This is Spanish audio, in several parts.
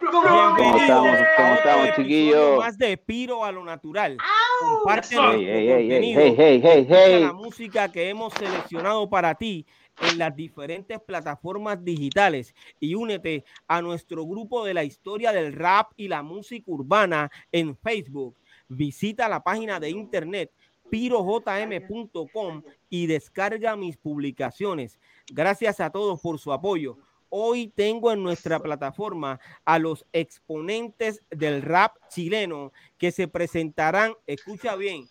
¿Cómo estamos? ¿Cómo estamos, chiquillos? Más de Piro a lo natural. Comparte Hey, hey, hey, hey, hey, hey, hey, hey. la música que hemos seleccionado para ti en las diferentes plataformas digitales y únete a nuestro grupo de la historia del rap y la música urbana en Facebook. Visita la página de internet pirojm.com y descarga mis publicaciones. Gracias a todos por su apoyo. Hoy tengo en nuestra plataforma a los exponentes del rap chileno que se presentarán, escucha bien,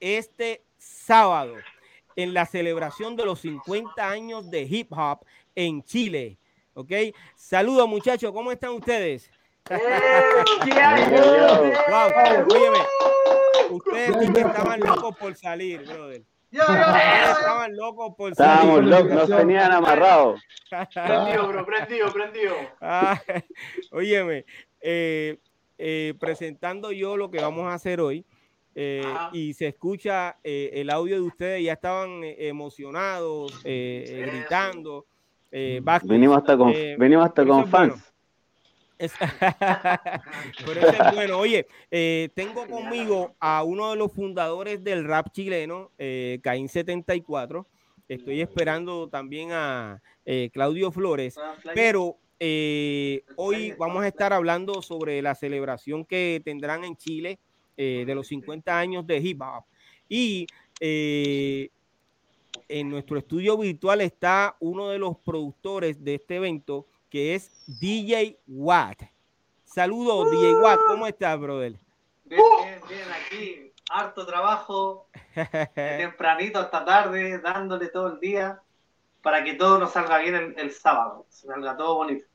este sábado en la celebración de los 50 años de hip hop en Chile. ¿Ok? Saludos muchachos, ¿cómo están ustedes? Wow, óyeme, ustedes sí que estaban locos por salir, brother. Estaban locos por. Estábamos locos, nos tenían amarrados. Prendido, bro, prendido, prendido. Ah, óyeme, eh, eh, presentando yo lo que vamos a hacer hoy. eh, y se escucha eh, el audio de ustedes, ya estaban emocionados, Sí, gritando. eh. Venimos hasta con, Eh, venimos hasta bueno. Es- Pero eso es bueno. Oye, eh, tengo conmigo a uno de los fundadores del rap chileno, eh, Caín 74. Estoy esperando también a eh, Claudio Flores. Pero eh, hoy vamos a estar hablando sobre la celebración que tendrán en Chile eh, de los 50 años de hip hop. Y eh, en nuestro estudio virtual está uno de los productores de este evento, que es DJ Watt. Saludos, DJ Watt. ¿Cómo estás, brother? Bien, bien, bien, aquí. Harto trabajo, tempranito hasta tarde, dándole todo el día para que todo nos salga bien el, el sábado. Salga todo bonito.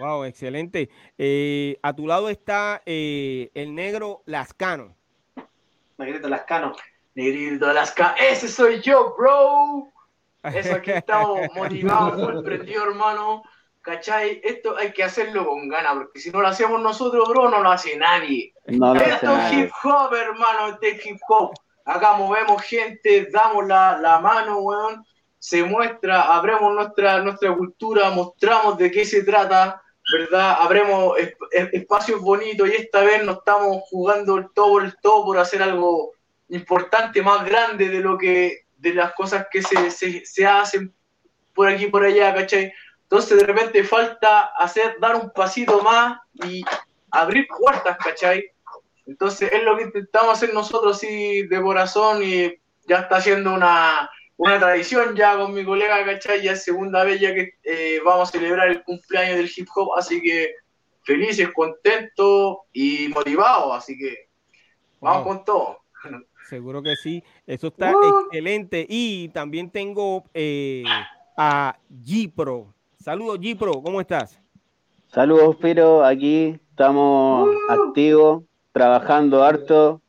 wow, excelente. Eh, a tu lado está eh, el negro Lascano. Negrito Lascano. Negrito Lascano. Ese soy yo, bro. Eso aquí estamos motivados, full prendido, hermano. ¿Cachai? Esto hay que hacerlo con ganas, porque si no lo hacemos nosotros, bro, no lo hace nadie. No lo hace Esto es nadie. hip hop, hermano, este es hip hop. Acá movemos gente, damos la, la mano, weón. Se muestra, abremos nuestra, nuestra cultura, mostramos de qué se trata, ¿verdad? Abremos es- es- espacios bonitos y esta vez no estamos jugando el todo por el todo por hacer algo importante, más grande de lo que, de las cosas que se, se, se hacen por aquí y por allá, ¿cachai? Entonces de repente falta hacer, dar un pasito más y abrir puertas, ¿cachai? Entonces es lo que intentamos hacer nosotros sí de corazón y ya está siendo una, una tradición ya con mi colega, ¿cachai? Ya es segunda vez ya que eh, vamos a celebrar el cumpleaños del hip hop, así que felices, contentos y motivados, así que vamos Wow. con todo. Seguro que sí. Eso está Uh. excelente. Y también tengo eh, a G-Pro. Saludos, G-Pro. ¿Cómo estás? Saludos, Piro. Aquí estamos activos, trabajando harto,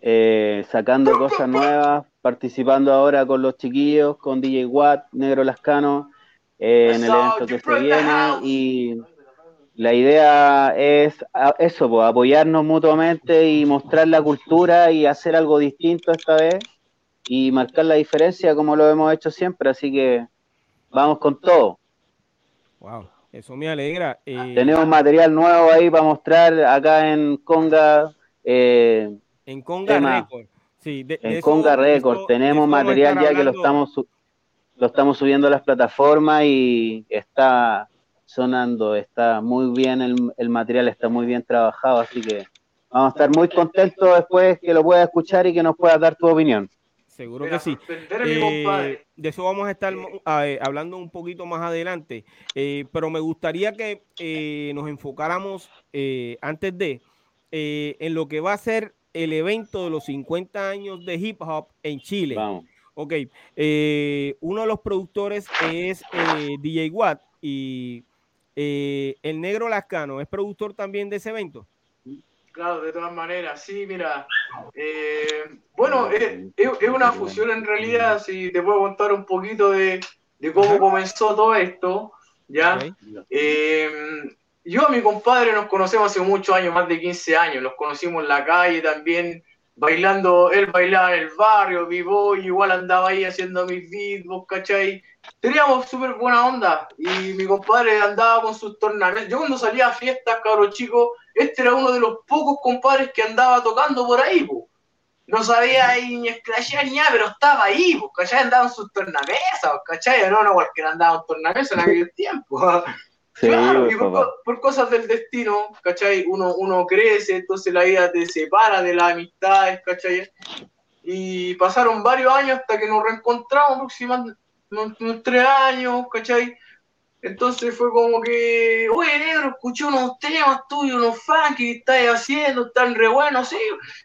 eh, sacando cosas nuevas, participando ahora con los chiquillos, con DJ Watt, Negro Lascano, eh, en el evento que se viene. Y la idea es eso, pues, apoyarnos mutuamente y mostrar la cultura y hacer algo distinto esta vez y marcar la diferencia como lo hemos hecho siempre. Así que vamos con todo. Wow, eso me alegra. Eh, Tenemos material nuevo ahí para mostrar acá en Conga, eh, en Conga. Record. Sí, de- en Conga Record. eso- de Tenemos eso material ya que lo estamos lo estamos subiendo a las plataformas y está sonando, está muy bien el, el material, está muy bien trabajado, así que vamos a estar muy contentos después que lo puedas escuchar y que nos puedas dar tu opinión. Seguro Mira, que sí. Eh, compadre. de eso vamos a estar eh, hablando un poquito más adelante, Eh, pero me gustaría que eh, nos enfocáramos eh, antes de eh, en lo que va a ser el evento de los 50 años de hip hop en Chile. Vamos. Ok, eh, uno de los productores es eh, DJ Watt y Eh, el negro Lascano, ¿es productor también de ese evento? Claro, de todas maneras, sí, mira. Eh, bueno, es, una fusión en realidad, si te puedo contar un poquito de, cómo comenzó todo esto, ¿ya? Eh, yo y mi compadre nos conocemos hace muchos años, más de 15 años, los conocimos en la calle también, bailando, él bailaba en el barrio, vivo, igual andaba ahí haciendo mis beats, cachai? Teníamos súper buena onda y mi compadre andaba con sus tornamentos. Yo cuando salía a fiestas, cabros chicos, este era uno de los pocos compadres que andaba tocando por ahí, po. No sabía ni esclashear ni nada, pero estaba ahí, pues, ¿cachai? Andaba en sus tornamesas, ¿cachai? No, no, cualquiera andaba en tornamesas en aquel tiempo. Claro, y por, cosas del destino, ¿cachai? Uno, uno crece, entonces la vida te separa de las amistades, ¿cachai? Y pasaron varios años hasta que nos reencontramos, aproximadamente unos tres años, ¿cachai? Entonces fue como que, oye, negro, escuché unos temas tuyos, unos fans que estáis haciendo, están re buenos, sí.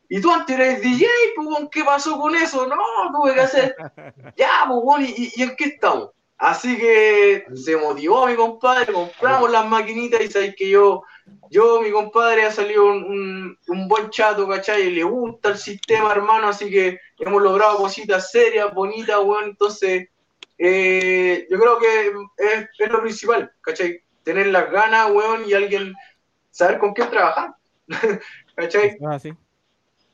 Y tú antes eres DJ, pues, ¿qué pasó con eso? No, tuve que hacer. ya, pues, ¿y, ¿y en qué estamos? Así que se motivó mi compadre, compramos las maquinitas y sabéis que yo, yo, mi compadre, ha salido un, buen chato, ¿cachai? Y le gusta el sistema, hermano, así que hemos logrado cositas serias, bonitas, bueno, entonces eh, yo creo que es, lo principal, ¿cachai? Tener las ganas, weón, y alguien saber con quién trabajar, ¿cachai? Ah, sí.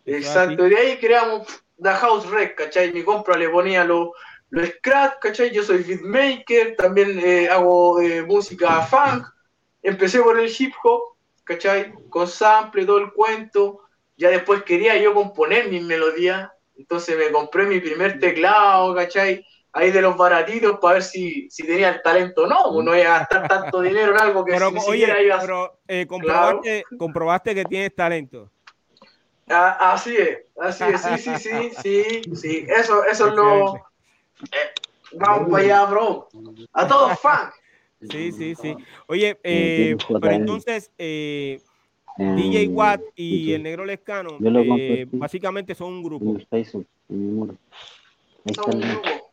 Exacto, de ahí creamos The House Rec, ¿cachai? Mi compra le ponía los lo scratch, ¿cachai? Yo soy beatmaker, también eh, hago eh, música funk. Empecé por el hip hop, ¿cachai? Con sample, todo el cuento. Ya después quería yo componer mis melodías. Entonces me compré mi primer teclado, ¿cachai? Ahí de los baratitos para ver si, si tenía el talento o no. Pues no iba a gastar tanto dinero en algo que pero, oye, pero eh, comprobaste, comprobaste que tienes talento. Ah, así es, así es, sí, sí, sí, sí, sí. Eso, eso es lo, eh, vamos para allá, bro. A todos fans. Sí, sí, sí. Oye, eh, pero entonces, eh, DJ Watt y el Negro Lescano, eh, básicamente son un grupo. Son un grupo.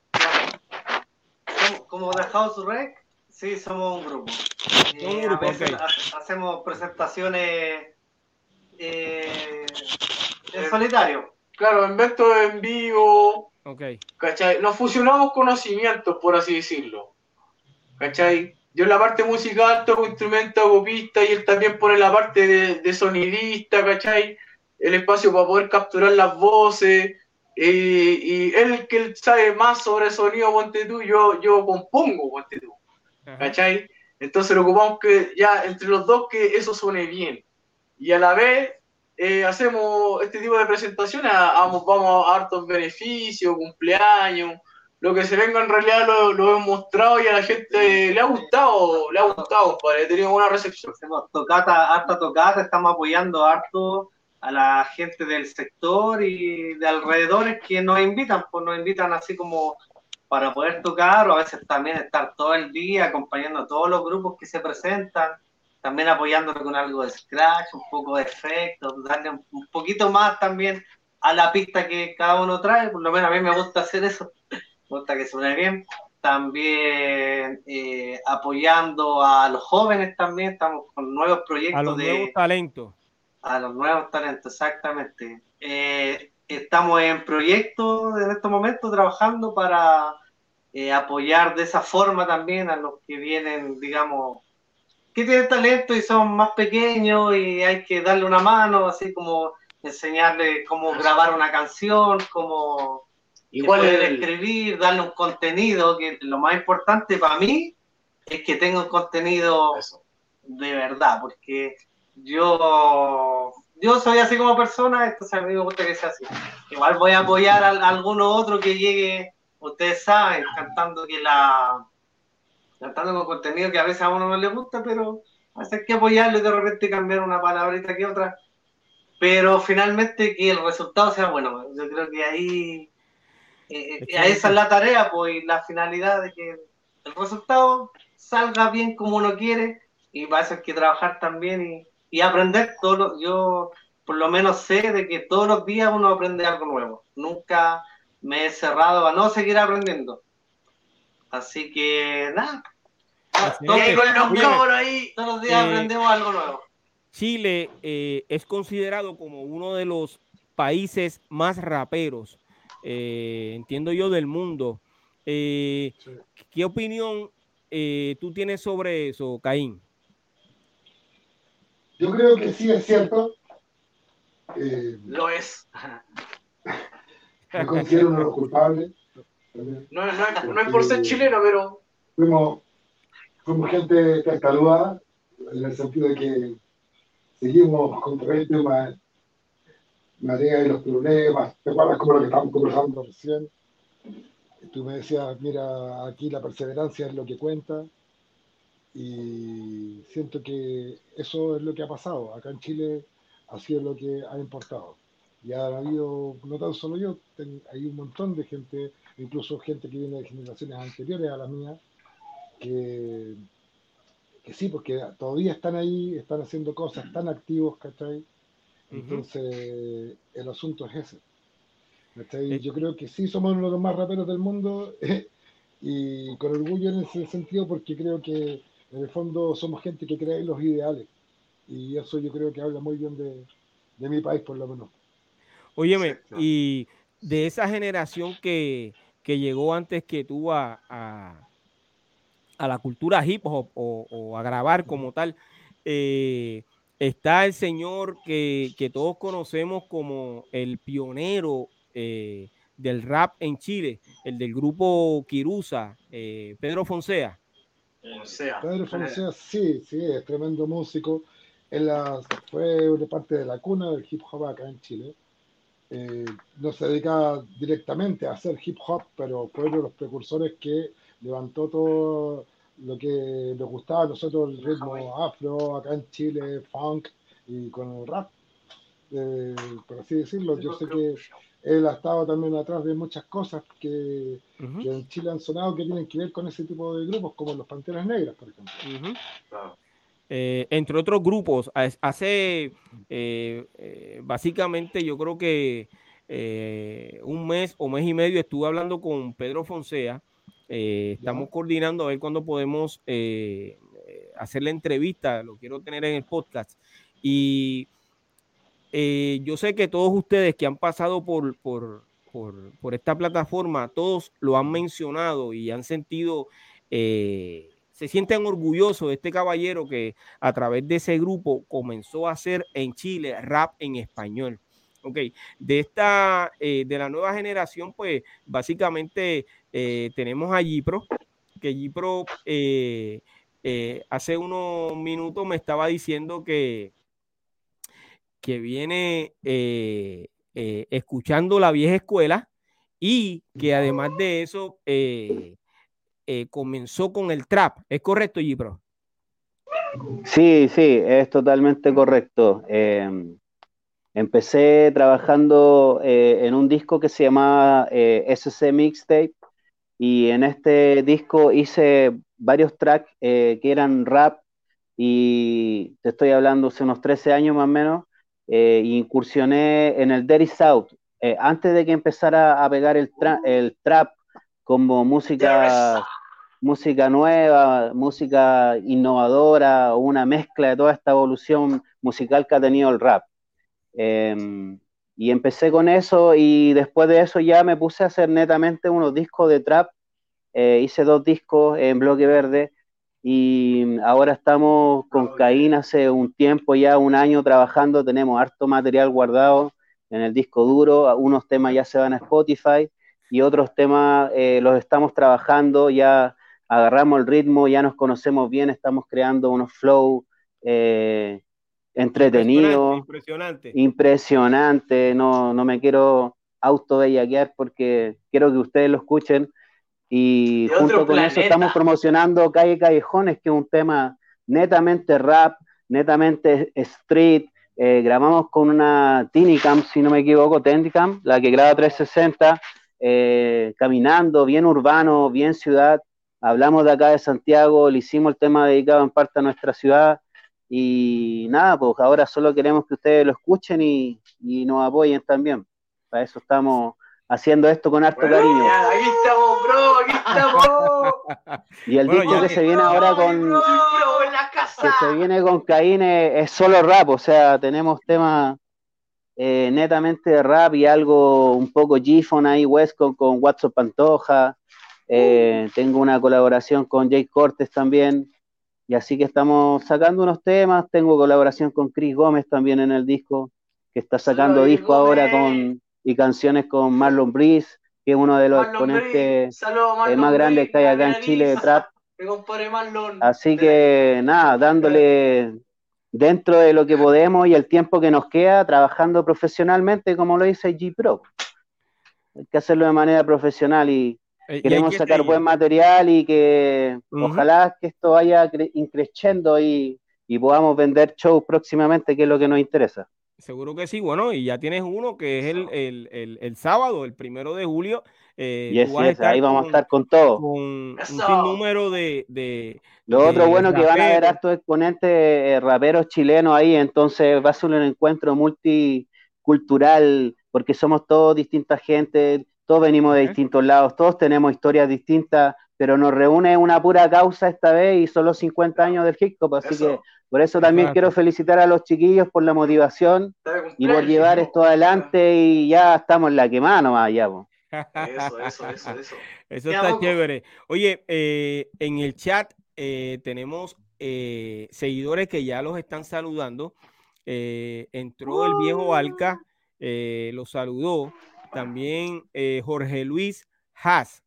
Como The House Rec, sí, somos un grupo. un grupo hacemos presentaciones en solitario. Claro, en eventos en vivo, Okay. ¿Cachai? Nos fusionamos conocimientos, por así decirlo. ¿Cachai? Yo en la parte musical toco instrumento, hago pista y él también pone la parte de, sonidista, ¿cachai? El espacio para poder capturar las voces. Y, él que sabe más sobre sonido, ponte tú, yo, yo compongo, ponte tú. ¿Cachai? Entonces lo ocupamos que ya entre los dos que eso suene bien. Y a la vez eh, hacemos este tipo de presentaciones, vamos, vamos a hartos beneficios, cumpleaños, lo que se venga en realidad lo, hemos mostrado y a la gente le ha gustado, le ha gustado, padre, he tenido buena recepción. Hacemos tocata, harta estamos apoyando harto a la gente del sector y de alrededores que nos invitan, pues nos invitan así como para poder tocar o a veces también estar todo el día acompañando a todos los grupos que se presentan también apoyándolo con algo de scratch, un poco de efecto, darle un, poquito más también a la pista que cada uno trae, por lo menos a mí me gusta hacer eso, me gusta que suene bien. También eh, apoyando a los jóvenes también, estamos con nuevos proyectos. A los nuevos talentos. A los nuevos talentos, exactamente. Eh, estamos en proyectos en estos momentos trabajando para eh, apoyar de esa forma también a los que vienen, digamos, que tienen talento y son más pequeños y hay que darle una mano, así como enseñarle cómo grabar una canción, cómo Igual escribir, darle un contenido, que lo más importante para mí es que tenga un contenido de verdad, porque yo yo soy así como persona, entonces a mí me gusta que sea así. Igual voy a apoyar a, a alguno otro que llegue, ustedes saben, cantando que la tratando con contenido que a veces a uno no le gusta, pero hay que apoyarlo y de repente cambiar una palabrita que otra. Pero finalmente que el resultado sea bueno. Yo creo que ahí eh, eh, esa es la tarea, pues, y la finalidad de que el resultado salga bien como uno quiere, y para eso hay que trabajar también y, y aprender todo. Yo por lo menos sé de que todos los días uno aprende algo nuevo. Nunca me he cerrado a no seguir aprendiendo. Así que nada, Todos los días aprendemos algo nuevo. Chile eh, es considerado como uno de los países más raperos, eh, entiendo yo, del mundo. Eh, ¿Qué opinión tú tienes sobre eso, Caín? Yo creo que sí es cierto. Lo es. Me considero uno de los culpables. No, no, no, es por ser chileno, pero. Fuimos, fuimos gente catalogada, en el sentido de que seguimos con el tema marea y los problemas. ¿Te acuerdas como lo que estábamos conversando recién? Tú me decías, mira, aquí la perseverancia es lo que cuenta. Y siento que eso es lo que ha pasado. Acá en Chile ha sido lo que ha importado. Y ha habido, no tan solo yo, hay un montón de gente, incluso gente que viene de generaciones anteriores a las mías, que que sí, porque todavía están ahí, están haciendo cosas, están activos, ¿cachai? Entonces, el asunto es ese. ¿cachai? Yo creo que sí somos uno de los más raperos del mundo y con orgullo en ese sentido porque creo que en el fondo somos gente que cree en los ideales y eso yo creo que habla muy bien de, mi país por lo menos. Óyeme, y de esa generación que, llegó antes que tú a, a la cultura hip hop o, a grabar como tal, eh, está el señor que, todos conocemos como el pionero eh, del rap en Chile, el del grupo Kirusa, eh, Pedro Fonsea. Pedro Fonsea, sí, sí, es tremendo músico. Él fue una parte de la cuna del hip hop acá en Chile. No se dedica directamente a hacer hip hop, pero fue uno de los precursores que levantó todo lo que nos gustaba a nosotros, el ritmo afro, acá en Chile, funk y con el rap, eh, por así decirlo. Yo sé que él ha estado también atrás de muchas cosas que, en Chile han sonado que tienen que ver con ese tipo de grupos, como los Panteras Negras, por ejemplo. Eh, entre otros grupos, hace eh, básicamente yo creo que un mes o mes y medio estuve hablando con Pedro Fonsea, eh, estamos coordinando a ver cuándo podemos eh, hacer la entrevista, lo quiero tener en el podcast. Y eh, yo sé que todos ustedes que han pasado por, por, por, esta plataforma, todos lo han mencionado y han sentido, se sienten orgullosos de este caballero que a través de ese grupo comenzó a hacer en Chile rap en español. Ok, de esta, de la nueva generación, pues básicamente eh, tenemos a Gipro, que Gipro eh, eh, hace unos minutos me estaba diciendo que, que viene escuchando la vieja escuela y que además de eso comenzó con el trap. ¿Es correcto, Gipro? Sí, sí, es totalmente correcto. Em, empecé trabajando en un disco que se llamaba SC Mixtape y en este disco hice varios tracks eh, que eran rap y te estoy hablando hace unos 13 años más o menos, eh, incursioné en el Dirty South. Eh, antes de que empezara a pegar el, el trap como música, música nueva, música innovadora, una mezcla de toda esta evolución musical que ha tenido el rap. Em, y empecé con eso y después de eso ya me puse a hacer netamente unos discos de trap. Eh, hice dos discos en bloque verde y ahora estamos con Caín hace un tiempo, ya un año trabajando, tenemos harto material guardado en el disco duro, unos temas ya se van a Spotify y otros temas eh, los estamos trabajando, ya agarramos el ritmo, ya nos conocemos bien, estamos creando unos flow. Eh, entretenido, impresionante, impresionante. No, no me quiero auto bellaquear porque quiero que ustedes lo escuchen. Y junto con eso estamos promocionando Calle Callejones, que es un tema netamente rap, netamente street. Eh, grabamos con una Tinicam, si no me equivoco, Tendicam, la que graba 360, eh, caminando, bien urbano, bien ciudad. Hablamos de acá de Santiago, le hicimos el tema dedicado en parte a nuestra ciudad y nada, pues ahora solo queremos que ustedes lo escuchen y, nos apoyen también. Para eso estamos haciendo esto con harto cariño. aquí estamos, bro, aquí estamos. y el disco que se viene ahora con que se viene con Caín es, solo rap, o sea, tenemos temas eh, netamente de rap y algo un poco G-Phone ahí, Westcon con Watson Pantoja. Eh, tengo una colaboración con Jake Cortes también. Y así que estamos sacando unos temas. Tengo colaboración con Chris Gómez también en el disco, que está sacando disco ahora con y canciones con Marlon Breeze, que es uno de los exponentes eh, más grandes que hay acá en Chile de trap. Así que nada, dándole dentro de lo que podemos y el tiempo que nos queda, trabajando profesionalmente, como lo dice G Pro. Hay que hacerlo de manera profesional y, queremos sacar buen material y que ojalá que esto vaya increciendo y, y podamos vender shows próximamente, que es lo que nos interesa. Seguro que sí, bueno, y ya tienes uno que es el, el, el, el sábado, el primero de julio. Eh, ahí vamos a estar con todo. Con un sinnúmero de, de Lo otro bueno que van a haber estos exponentes eh, raperos chilenos ahí, entonces va a ser un encuentro multicultural, porque somos todos distintas gente, todos venimos de distintos lados, todos tenemos historias distintas, pero nos reúne una pura causa esta vez y son los 50 años del hip hop, así que por eso también quiero felicitar a los chiquillos por la motivación y por llevar esto adelante y ya estamos en la quemada nomás ya. Eso, eso, eso, eso. Eso está chévere. Oye, eh, en el chat eh, tenemos eh, seguidores que ya los están saludando. entró el viejo Alca, los saludó. También Jorge Luis Haas,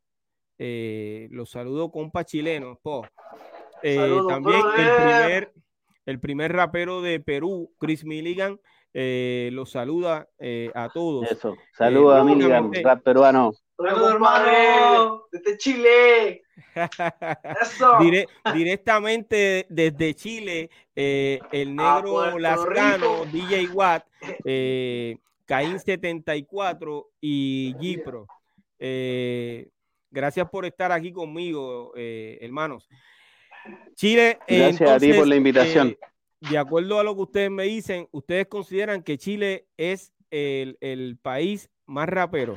los saludó compa chileno. también el primer el primer rapero de Perú, Chris Milligan, eh, los saluda eh, a todos. Eso, saluda a Milligan, rap peruano. Saludos, hermano, desde Chile. Eso. directamente desde Chile, eh, el negro Lascano, DJ Watt, Caín 74 y Gipro. gracias por estar aquí conmigo, hermanos. Chile. Gracias a ti por la invitación. Eh, de acuerdo a lo que ustedes me dicen, ¿ustedes consideran que Chile es el, país más rapero?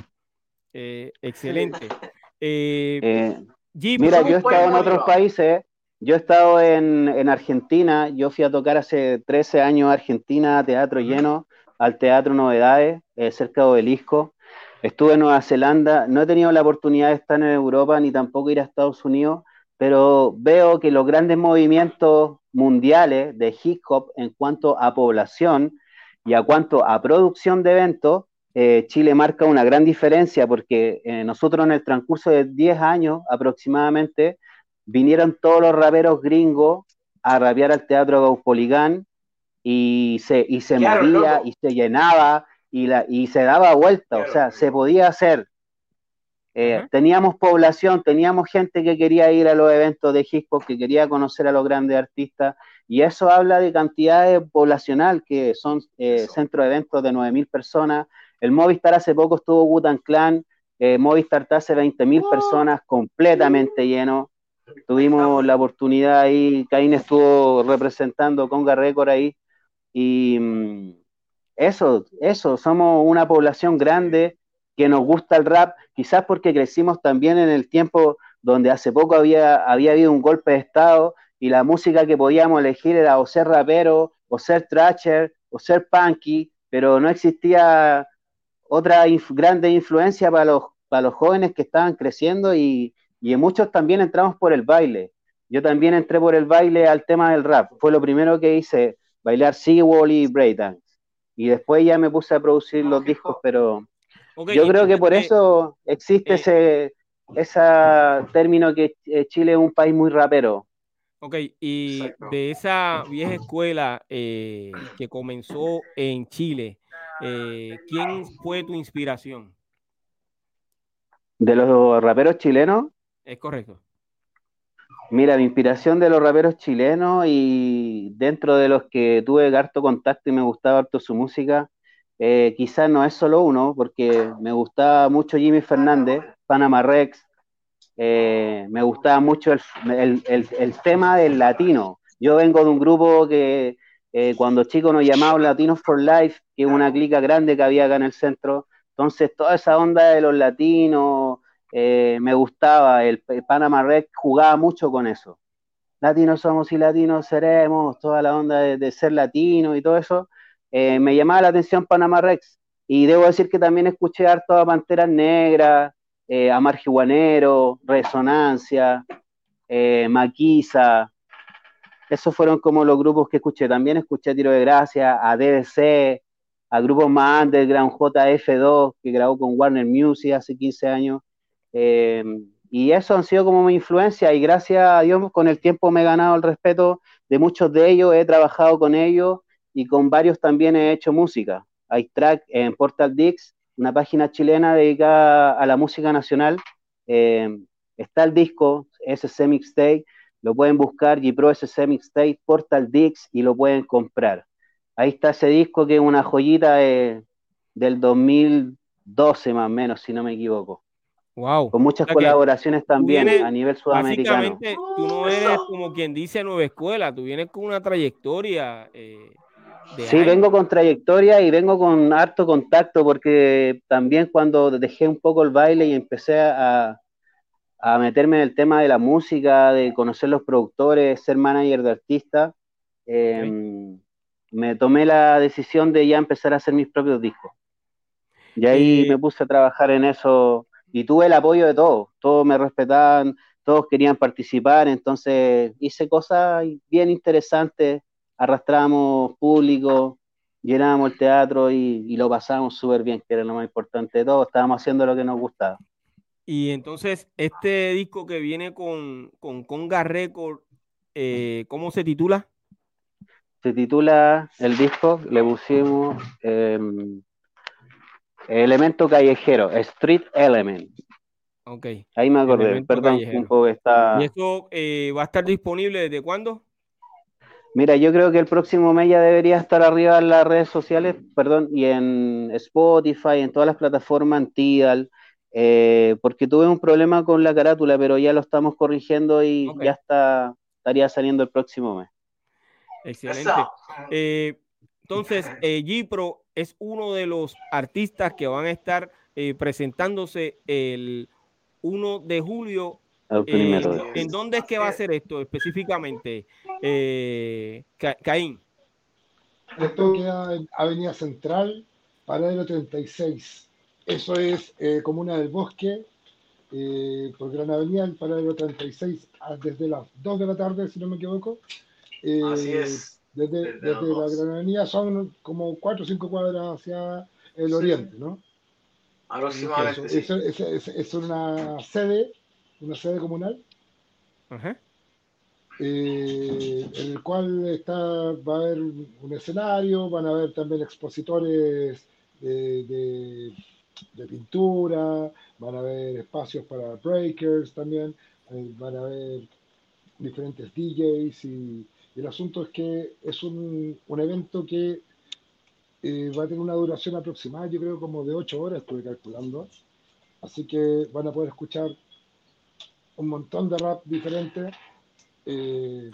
Eh, excelente. Eh, mira, yo he estado en otros países. Yo he estado en, Argentina. Yo fui a tocar hace 13 años a Argentina, teatro lleno, al Teatro Novedades, cerca de Obelisco. Estuve en Nueva Zelanda. No he tenido la oportunidad de estar en Europa ni tampoco ir a Estados Unidos pero veo que los grandes movimientos mundiales de hip hop en cuanto a población y a cuanto a producción de eventos, eh, Chile marca una gran diferencia porque eh, nosotros en el transcurso de 10 años aproximadamente vinieron todos los raperos gringos a rapear al Teatro Gaupoligán y se, y se movía y se llenaba y, la, y se daba vuelta, o sea, se podía hacer. Eh, teníamos población, teníamos gente que quería ir a los eventos de hip hop, que quería conocer a los grandes artistas, y eso habla de cantidades poblacional, que son eh, centros de eventos de 9.000 personas. El Movistar hace poco estuvo Gutan Clan, eh, Movistar hace 20.000 personas completamente lleno. Tuvimos la oportunidad ahí, Caín estuvo representando Conga Record ahí, y mm, eso, eso, somos una población grande que nos gusta el rap, quizás porque crecimos también en el tiempo donde hace poco había, había habido un golpe de Estado y la música que podíamos elegir era o ser rapero, o ser trasher, o ser punky, pero no existía otra grande influencia para los, para los jóvenes que estaban creciendo y, y muchos también entramos por el baile. Yo también entré por el baile al tema del rap. Fue lo primero que hice, bailar Seawall y breakdance. Y después ya me puse a producir los discos, pero yo creo que por eso existe eh, ese término que eh, Chile es un país muy rapero. Ok, y de esa vieja escuela eh, que comenzó en Chile, ¿quién fue tu inspiración? ¿De los raperos chilenos? Es correcto. Mira, mi inspiración de los raperos chilenos y dentro de los que tuve harto contacto y me gustaba harto su música, eh, quizás no es solo uno, porque me gustaba mucho Jimmy Fernández, Panama Rex, eh, me gustaba mucho el, tema del latino. Yo vengo de un grupo que eh, cuando chicos nos llamaban Latinos for Life, que es una clica grande que había acá en el centro, Entonces, toda esa onda de los latinos eh, me gustaba. El, Panama Rec jugaba mucho con eso. Latinos somos y latinos seremos, toda la onda de, ser latino y todo eso. Eh, me llamaba la atención Panama Rex. Y debo decir que también escuché harto a Panteras Negras, eh, a Resonancia, Maquisa. Esos fueron como los grupos que escuché. También escuché Tiro de Gracia, a DDC, a grupos más underground, JF2, que grabó con Warner Music hace 15 años. Eh, y eso han sido como mi influencia y gracias a Dios con el tiempo me he ganado el respeto de muchos de ellos, he trabajado con ellos y con varios también he hecho música. Hay track en Portal Dix, una página chilena dedicada a la música nacional. Eh, está el disco SC Mixtape, lo pueden buscar, G-Pro SC Mixtape, Portal Dix y lo pueden comprar. Ahí está ese disco que es una joyita del 2012 más o menos, si no me equivoco. Wow. Con muchas colaboraciones también a nivel sudamericano. Básicamente, tú no eres como quien dice nueva escuela, tú vienes con una trayectoria. Eh, sí, vengo con trayectoria y vengo con harto contacto, porque también cuando dejé un poco el baile y empecé a, a meterme en el tema de la música, de conocer los productores, ser manager de artistas, em, me tomé la decisión de ya empezar a hacer mis propios discos. Y ahí me puse a trabajar en eso y tuve el apoyo de todos, todos me respetaban, todos querían participar, entonces hice cosas bien interesantes, arrastramos público, llenábamos el teatro y, lo pasábamos súper bien, que era lo más importante de todo, estábamos haciendo lo que nos gustaba. Y entonces, este disco que viene con, con Conga Record, eh, ¿cómo se titula? se titula el disco, le pusimos em, Elemento Callejero, Street Element. Ok. Ahí me acordé, perdón, un poco está... ¿Y eso eh, va a estar disponible desde cuándo? Mira, yo creo que el próximo mes ya debería estar arriba en las redes sociales, perdón, y en Spotify, en todas las plataformas, en Tidal, eh, porque tuve un problema con la carátula, pero ya lo estamos corrigiendo y ya está, estaría saliendo el próximo mes. Excelente. Eh, entonces, eh, Gipro es uno de los artistas que van a estar eh, presentándose el 1 de julio. Eh, ¿En dónde es que va a ser esto específicamente, Caín? Esto queda en Avenida Central, Paradero 36. Eso es Comuna del Bosque, por Gran Avenida, el Paradero 36, ah, desde las 2 de la tarde, si no me equivoco, Así eh, es. Desde, desde la Gran Avenida son como cuatro o cinco cuadras hacia el oriente, ¿no? Aproximadamente. Es, una sede, una sede comunal. Eh, en el cual está, va a haber un escenario, van a haber también expositores de, de, pintura, van a haber espacios para breakers también, eh, van a haber diferentes DJs y el asunto es que es un, evento que eh, va a tener una duración aproximada, yo creo como de 8 horas, estuve calculando. Así que van a poder escuchar un montón de rap diferente. Eh,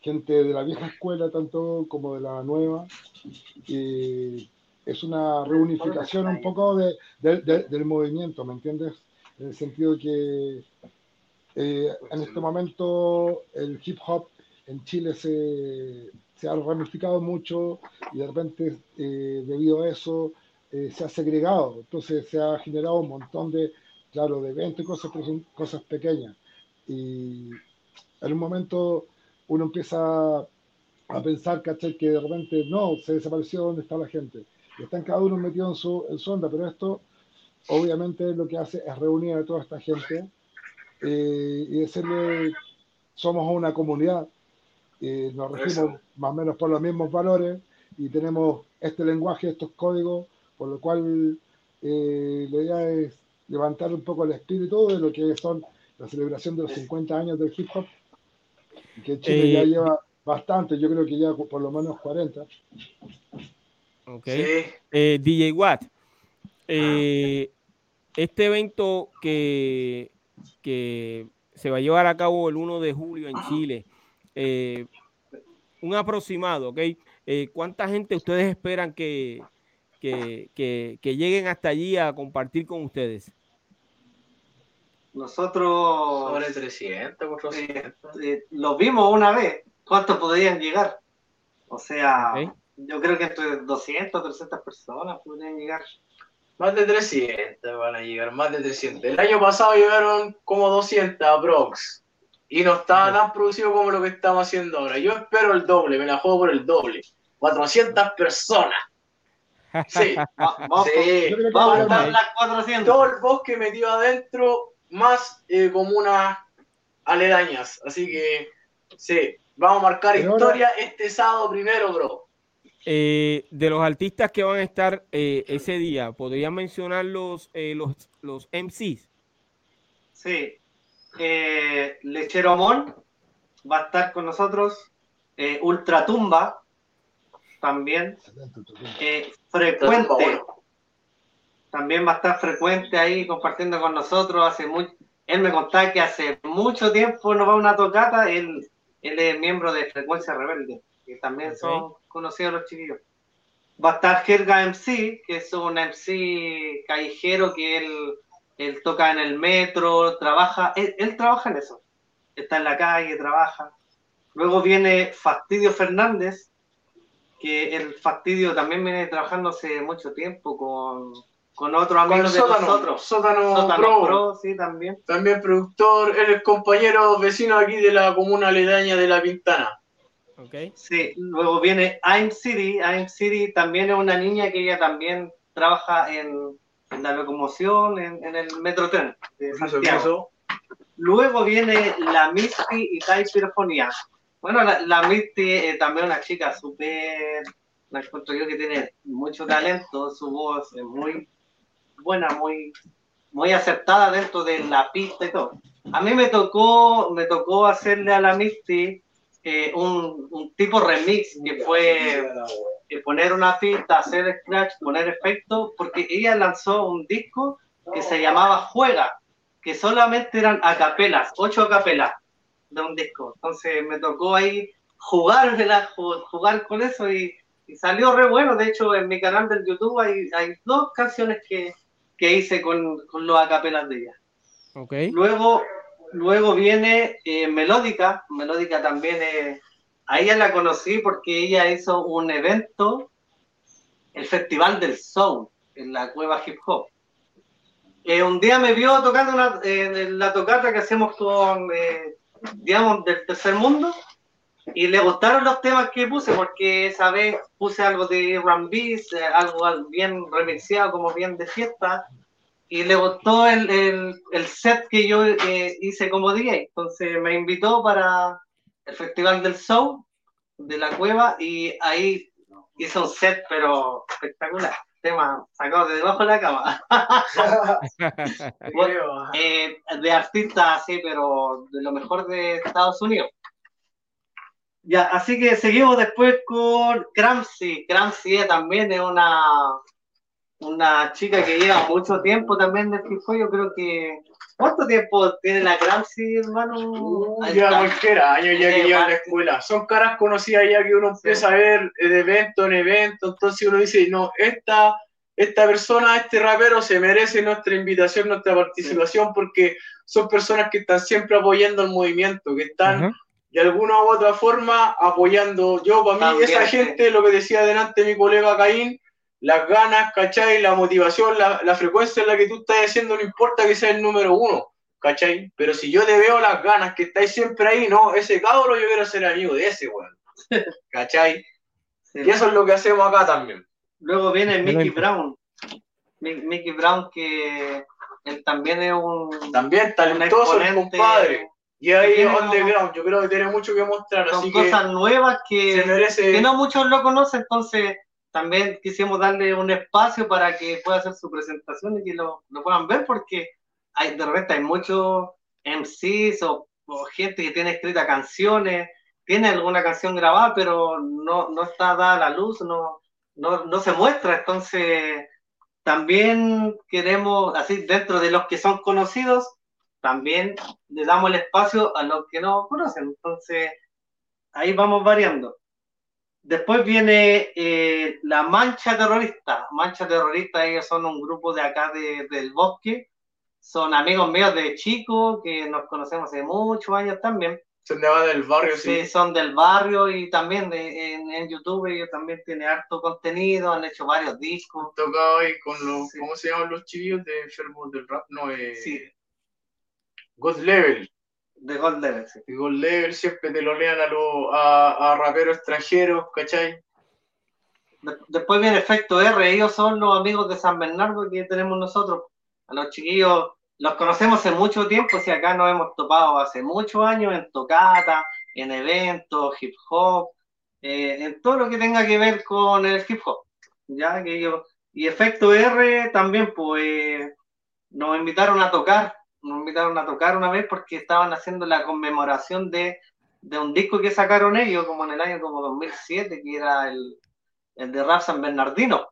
gente de la vieja escuela tanto como de la nueva. es una reunificación un poco del movimiento, ¿me entiendes? En el sentido que eh, en este momento el hip hop en Chile se, se ha ramificado mucho y de repente eh, debido a eso eh, se ha segregado. Entonces se ha generado un montón de, claro, de eventos y cosas, pero son cosas pequeñas. Y en un momento uno empieza a pensar, ¿cachai? Que de repente no, se desapareció dónde está la gente. Y están cada uno metido en su, en su onda, pero esto obviamente lo que hace es reunir a toda esta gente eh, y decirle, somos una comunidad, eh, nos regimos más o menos por los mismos valores y tenemos este lenguaje, estos códigos, por lo cual eh, la idea es levantar un poco el espíritu de lo que son la celebración de los 50 años del hip hop, que Chile ya eh, lleva bastante, yo creo que ya por lo menos 40. Ok. DJ Watt, este evento que, que se va a llevar a cabo el 1 de julio en Chile, eh, un aproximado, ¿ok? Eh, ¿Cuánta gente ustedes esperan que, que, que, que lleguen hasta allí a compartir con ustedes? Nosotros Sobre 300, 400. eh, los vimos una vez. ¿Cuántos podrían llegar? O sea, Ok. yo creo que entre 200, 300 personas podrían llegar. Más de 300 van a llegar, más de 300. El año pasado llegaron como 200 aprox. Y no estaba tan producido como lo que estamos haciendo ahora. Yo espero el doble, me la juego por el doble. 400 personas. Sí, Va- vamos, sí. Vamos a estar las 400. Todo el bosque metido adentro, más eh, comunas aledañas. Así que, sí, vamos a marcar Pero ahora- historia este sábado primero, bro. Eh, de los artistas que van a estar eh, ese día, ¿podrían mencionar los, eh, los, los MCs? Sí. Eh, Lechero Mon va a estar con nosotros. Eh, Ultratumba también. Eh, frecuente. También va a estar frecuente ahí compartiendo con nosotros. Hace muy, él me contaba que hace mucho tiempo no va a una tocata. Él, él es miembro de Frecuencia Rebelde, que también son conocidos los chiquillos. Va a estar Jerga MC, que es un MC callejero que él, él toca en el metro, trabaja, él, él trabaja en eso. Está en la calle, trabaja. Luego viene Fastidio Fernández, que el Fastidio también viene trabajando hace mucho tiempo con, con otros Con amigos de Sótano, nosotros. Sótano, Sótano Pro. Pro, sí, también. También productor, él es compañero vecino aquí de la comuna aledaña de La Pintana. ¿Ok? Sí, luego viene I'm City. I'm City también es una niña que ella también trabaja en, en la locomoción, en, en el metrotren de Santiago. Luego viene la Misty y Taipirofonía. Bueno, la, la Misty es también una chica súper, la encuentro yo que tiene mucho talento, su voz es muy buena, muy, muy aceptada dentro de la pista y todo. A mí me tocó, me tocó hacerle a la Misty eh, un, un tipo remix que fue eh, poner una pista, hacer scratch, poner efectos, porque ella lanzó un disco que se llamaba Juega, que solamente eran acapelas, ocho acapelas de un disco. Entonces me tocó ahí jugar, jugar con eso y, y salió re bueno. De hecho, en mi canal del YouTube hay, hay dos canciones que, que hice con, con los acapelas de ella. ¿Ok? Luego, luego viene eh, Melódica. Melódica también, eh, a ella la conocí porque ella hizo un evento, el Festival del Soul, en la cueva hip hop. Eh, un día me vio tocando una, eh, la tocata que hacemos con, eh, digamos, del tercer mundo, y le gustaron los temas que puse, porque esa vez puse algo de Rambis, eh, algo bien remixeado, como bien de fiesta, y le gustó el, el, el set que yo eh, hice como DJ. Entonces me invitó para el Festival del Show de la Cueva y ahí hice un set, pero espectacular. Tema sacado de debajo de la cama. Eh, de artista así, pero de lo mejor de Estados Unidos. Ya, así que seguimos después con Cramsy. Cramsy también es una, una chica que lleva mucho tiempo también de hip hop. Yo creo que. ¿Cuánto tiempo tiene la Cramsy, hermano? Uh, ya cualquier año ya que Sí, lleva en la escuela. Son caras conocidas ya que uno empieza a ver de evento en evento. Entonces uno dice, no, esta, esta persona, este rapero se merece nuestra invitación, nuestra participación, porque son personas que están siempre apoyando el movimiento, que están Ajá. de alguna u otra forma apoyando. Yo, para mí, También, esa sí. gente, lo que decía delante mi colega Caín, las ganas, ¿cachai? La motivación, la, la frecuencia en la que tú estás haciendo, no importa que sea el número uno, ¿cachai? Pero si yo te veo las ganas, que estáis siempre ahí, no, ese cabro yo quiero ser amigo de ese, weón. ¿Cachai? Sí. Y eso es lo que hacemos acá también. Luego viene Mickey. Brown. Mi- Mickey Brown, que él también es un. También talentoso el exponente. compadre. Y ahí Tiene- underground, yo creo que tiene mucho que mostrar, Son así que cosas nuevas que. se merece. que no muchos lo conocen, entonces también quisimos darle un espacio para que pueda hacer su presentación y que lo, lo puedan ver, porque hay, de repente hay muchos MCs o, gente que tiene escritas canciones, tiene alguna canción grabada, pero no, no está dada la luz, no, no, no se muestra, entonces también queremos, así dentro de los que son conocidos, también le damos el espacio a los que no conocen, entonces ahí vamos variando. Después viene eh, la Mancha Terrorista. Mancha Terrorista, ellos son un grupo de acá de, del bosque. Son amigos míos de chico que nos conocemos hace muchos años también. Son de del barrio, sí. Sí, son del barrio y también de, en, en YouTube ellos también tienen harto contenido, han hecho varios discos. Tocado ahí con los, Sí. ¿cómo se llaman los chiquillos de enfermos del rap? No, eh, Sí, God Level. De Gold Level, sí. Y God Level siempre te lo lean a, los a, a raperos extranjeros, ¿cachai? De- después viene Efecto R, ellos son los amigos de San Bernardo que tenemos nosotros. A los chiquillos los conocemos hace mucho tiempo, si acá nos hemos topado hace muchos años en tocata, en eventos, hip hop, eh, en todo lo que tenga que ver con el hip hop. Ya que ellos, y Efecto R también, pues nos invitaron a tocar, nos invitaron a tocar una vez porque estaban haciendo la conmemoración de, de un disco que sacaron ellos, como en el año como 2007, que era el, el de Rap San Bernardino,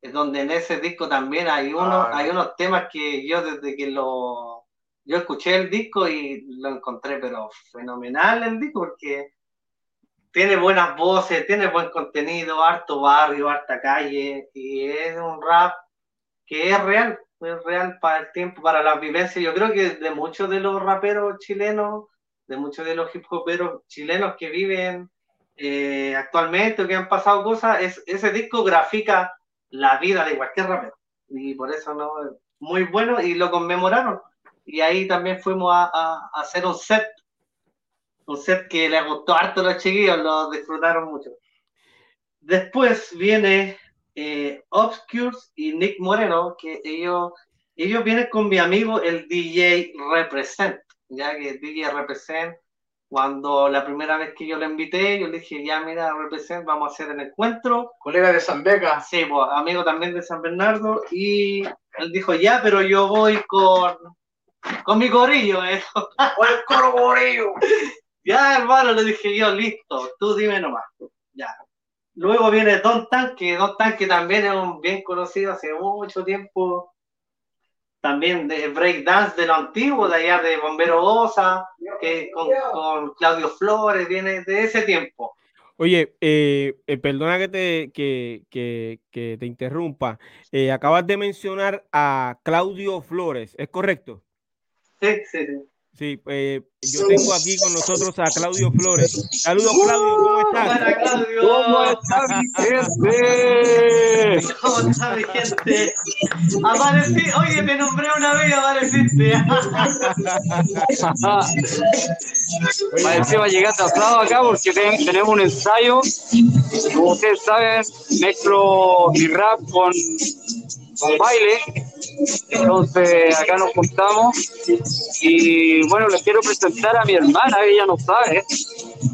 es donde en ese disco también hay unos, Ah, hay unos temas que yo desde que lo yo escuché el disco y lo encontré pero fenomenal el disco porque tiene buenas voces, tiene buen contenido, harto barrio, harta calle y es un rap que es real, es real para el tiempo, para la vivencia. Yo creo que de muchos de los raperos chilenos, de muchos de los hip hoperos chilenos que viven eh, actualmente o que han pasado cosas, es, ese disco grafica la vida de cualquier rapero. Y por eso no muy bueno y lo conmemoraron. Y ahí también fuimos a, a- a hacer un set, un set que les gustó harto a los chiquillos, lo disfrutaron mucho. Después viene eh, Obscures y Nick Moreno, que ellos, ellos vienen con mi amigo el DJ Represent, ya que el DJ Represent, cuando la primera vez que yo lo invité, yo le dije, ya mira, Represent, vamos a hacer el encuentro, Colega de San Beca. Sí, pues, amigo también de San Bernardo. Y él dijo, ya, pero yo voy con, con mi corillo. ¿eh? ¡O el coro gorillo! Ya, hermano, le dije yo, listo, tú dime nomás. Ya. Luego viene Don Tanque. Don Tanque también es un bien conocido hace mucho tiempo. También de breakdance de lo antiguo, de allá de Bombero Osa, que con, con Claudio Flores, viene de ese tiempo. Oye, eh, eh, perdona que te, que, que- que te interrumpa. Eh, acabas de mencionar a Claudio Flores, ¿es correcto? Sí, sí, sí. Sí, eh, yo tengo aquí con nosotros a Claudio Flores. Saludos, Claudio, ¿cómo estás? Hola, Claudio. ¿Cómo está mi gente? ¿Cómo está mi gente? Aparecí, oye, te nombré una vez y apareciste. Encima llegué atrasado acá porque ten- tenemos un ensayo. Como ustedes saben, mezclo mi rap con, con baile. Entonces acá nos juntamos. Y bueno, les quiero presentar a mi hermana, ella no sabe.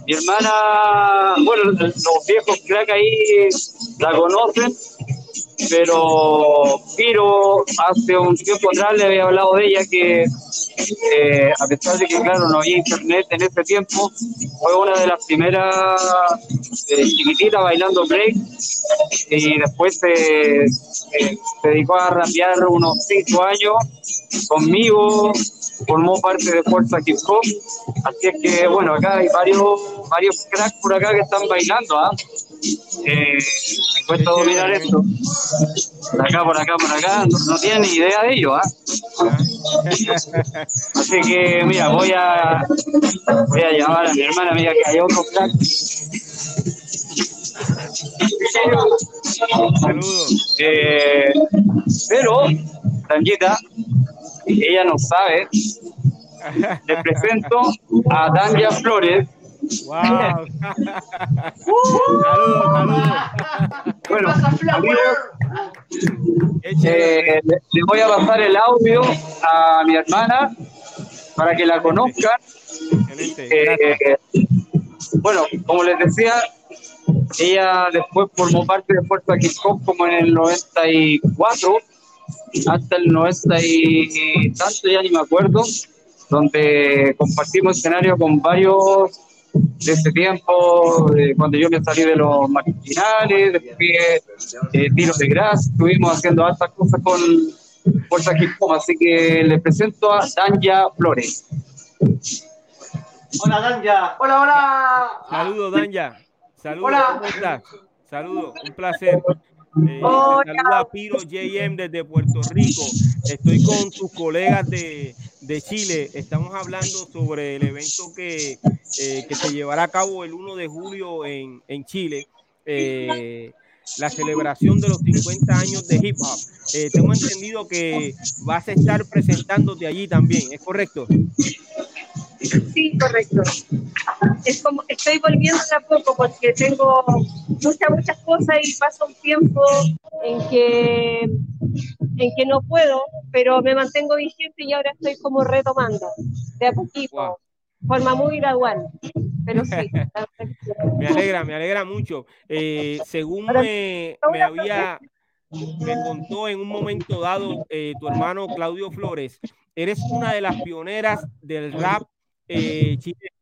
Mi hermana, bueno, los viejos crack ahí la conocen. Pero Piro hace un tiempo atrás le había hablado de ella que eh, a pesar de que claro no había internet en ese tiempo fue una de las primeras eh, chiquititas bailando break y después se, dedicó a rapear unos cinco años conmigo formó parte de Fuerza Hip Hop así es que bueno acá hay varios varios cracks por acá que están bailando ¿ah? Eh, me cuesta dominar esto por acá, por acá, por acá, no, no tienen ni idea de ello, ¿ah? Así que, mira, voy a, voy a llamar a mi hermana, mira que hay otro crack. Saludos. Eh, pero, Tanguita, ella no sabe, le presento a Tanja Flores, Wow. saludos, saludos. bueno, amigos. Eh, le, voy a pasar el audio a mi hermana para que la conozcan. Eh, bueno, como les decía, ella después formó parte de Fuerza Hip Hop como en el 94 hasta el 90 y tanto, ya ni me acuerdo, donde compartimos escenario con varios de ese tiempo, cuando yo me salí de los marginales, después eh, tiros de grasa, estuvimos haciendo hartas cosas con Fuerza Hip así que les presento a Danja Flores. Hola, Danja. Hola, hola. Saludos, Danja. Saludos, Hola. ¿cómo estás? Saludos, un placer. Eh, saluda Piro JM desde Puerto Rico. Estoy con tus colegas de, de Chile. Estamos hablando sobre el evento que, eh, que se llevará a cabo el 1 de julio en, en Chile. Eh, la celebración de los 50 años de hip hop. Eh, tengo entendido que vas a estar presentándote allí también, ¿es correcto? Sí, correcto. Es como, estoy volviendo a poco porque tengo muchas, muchas cosas y pasa un tiempo en que, en que no puedo, pero me mantengo vigente y ahora estoy como retomando, de a poquito, Wow. forma muy gradual, pero sí. Me alegra, me alegra mucho. Eh, según me, me había, me contó en un momento dado eh, tu hermano Claudio Flores, eres una de las pioneras del rap eh, chileno.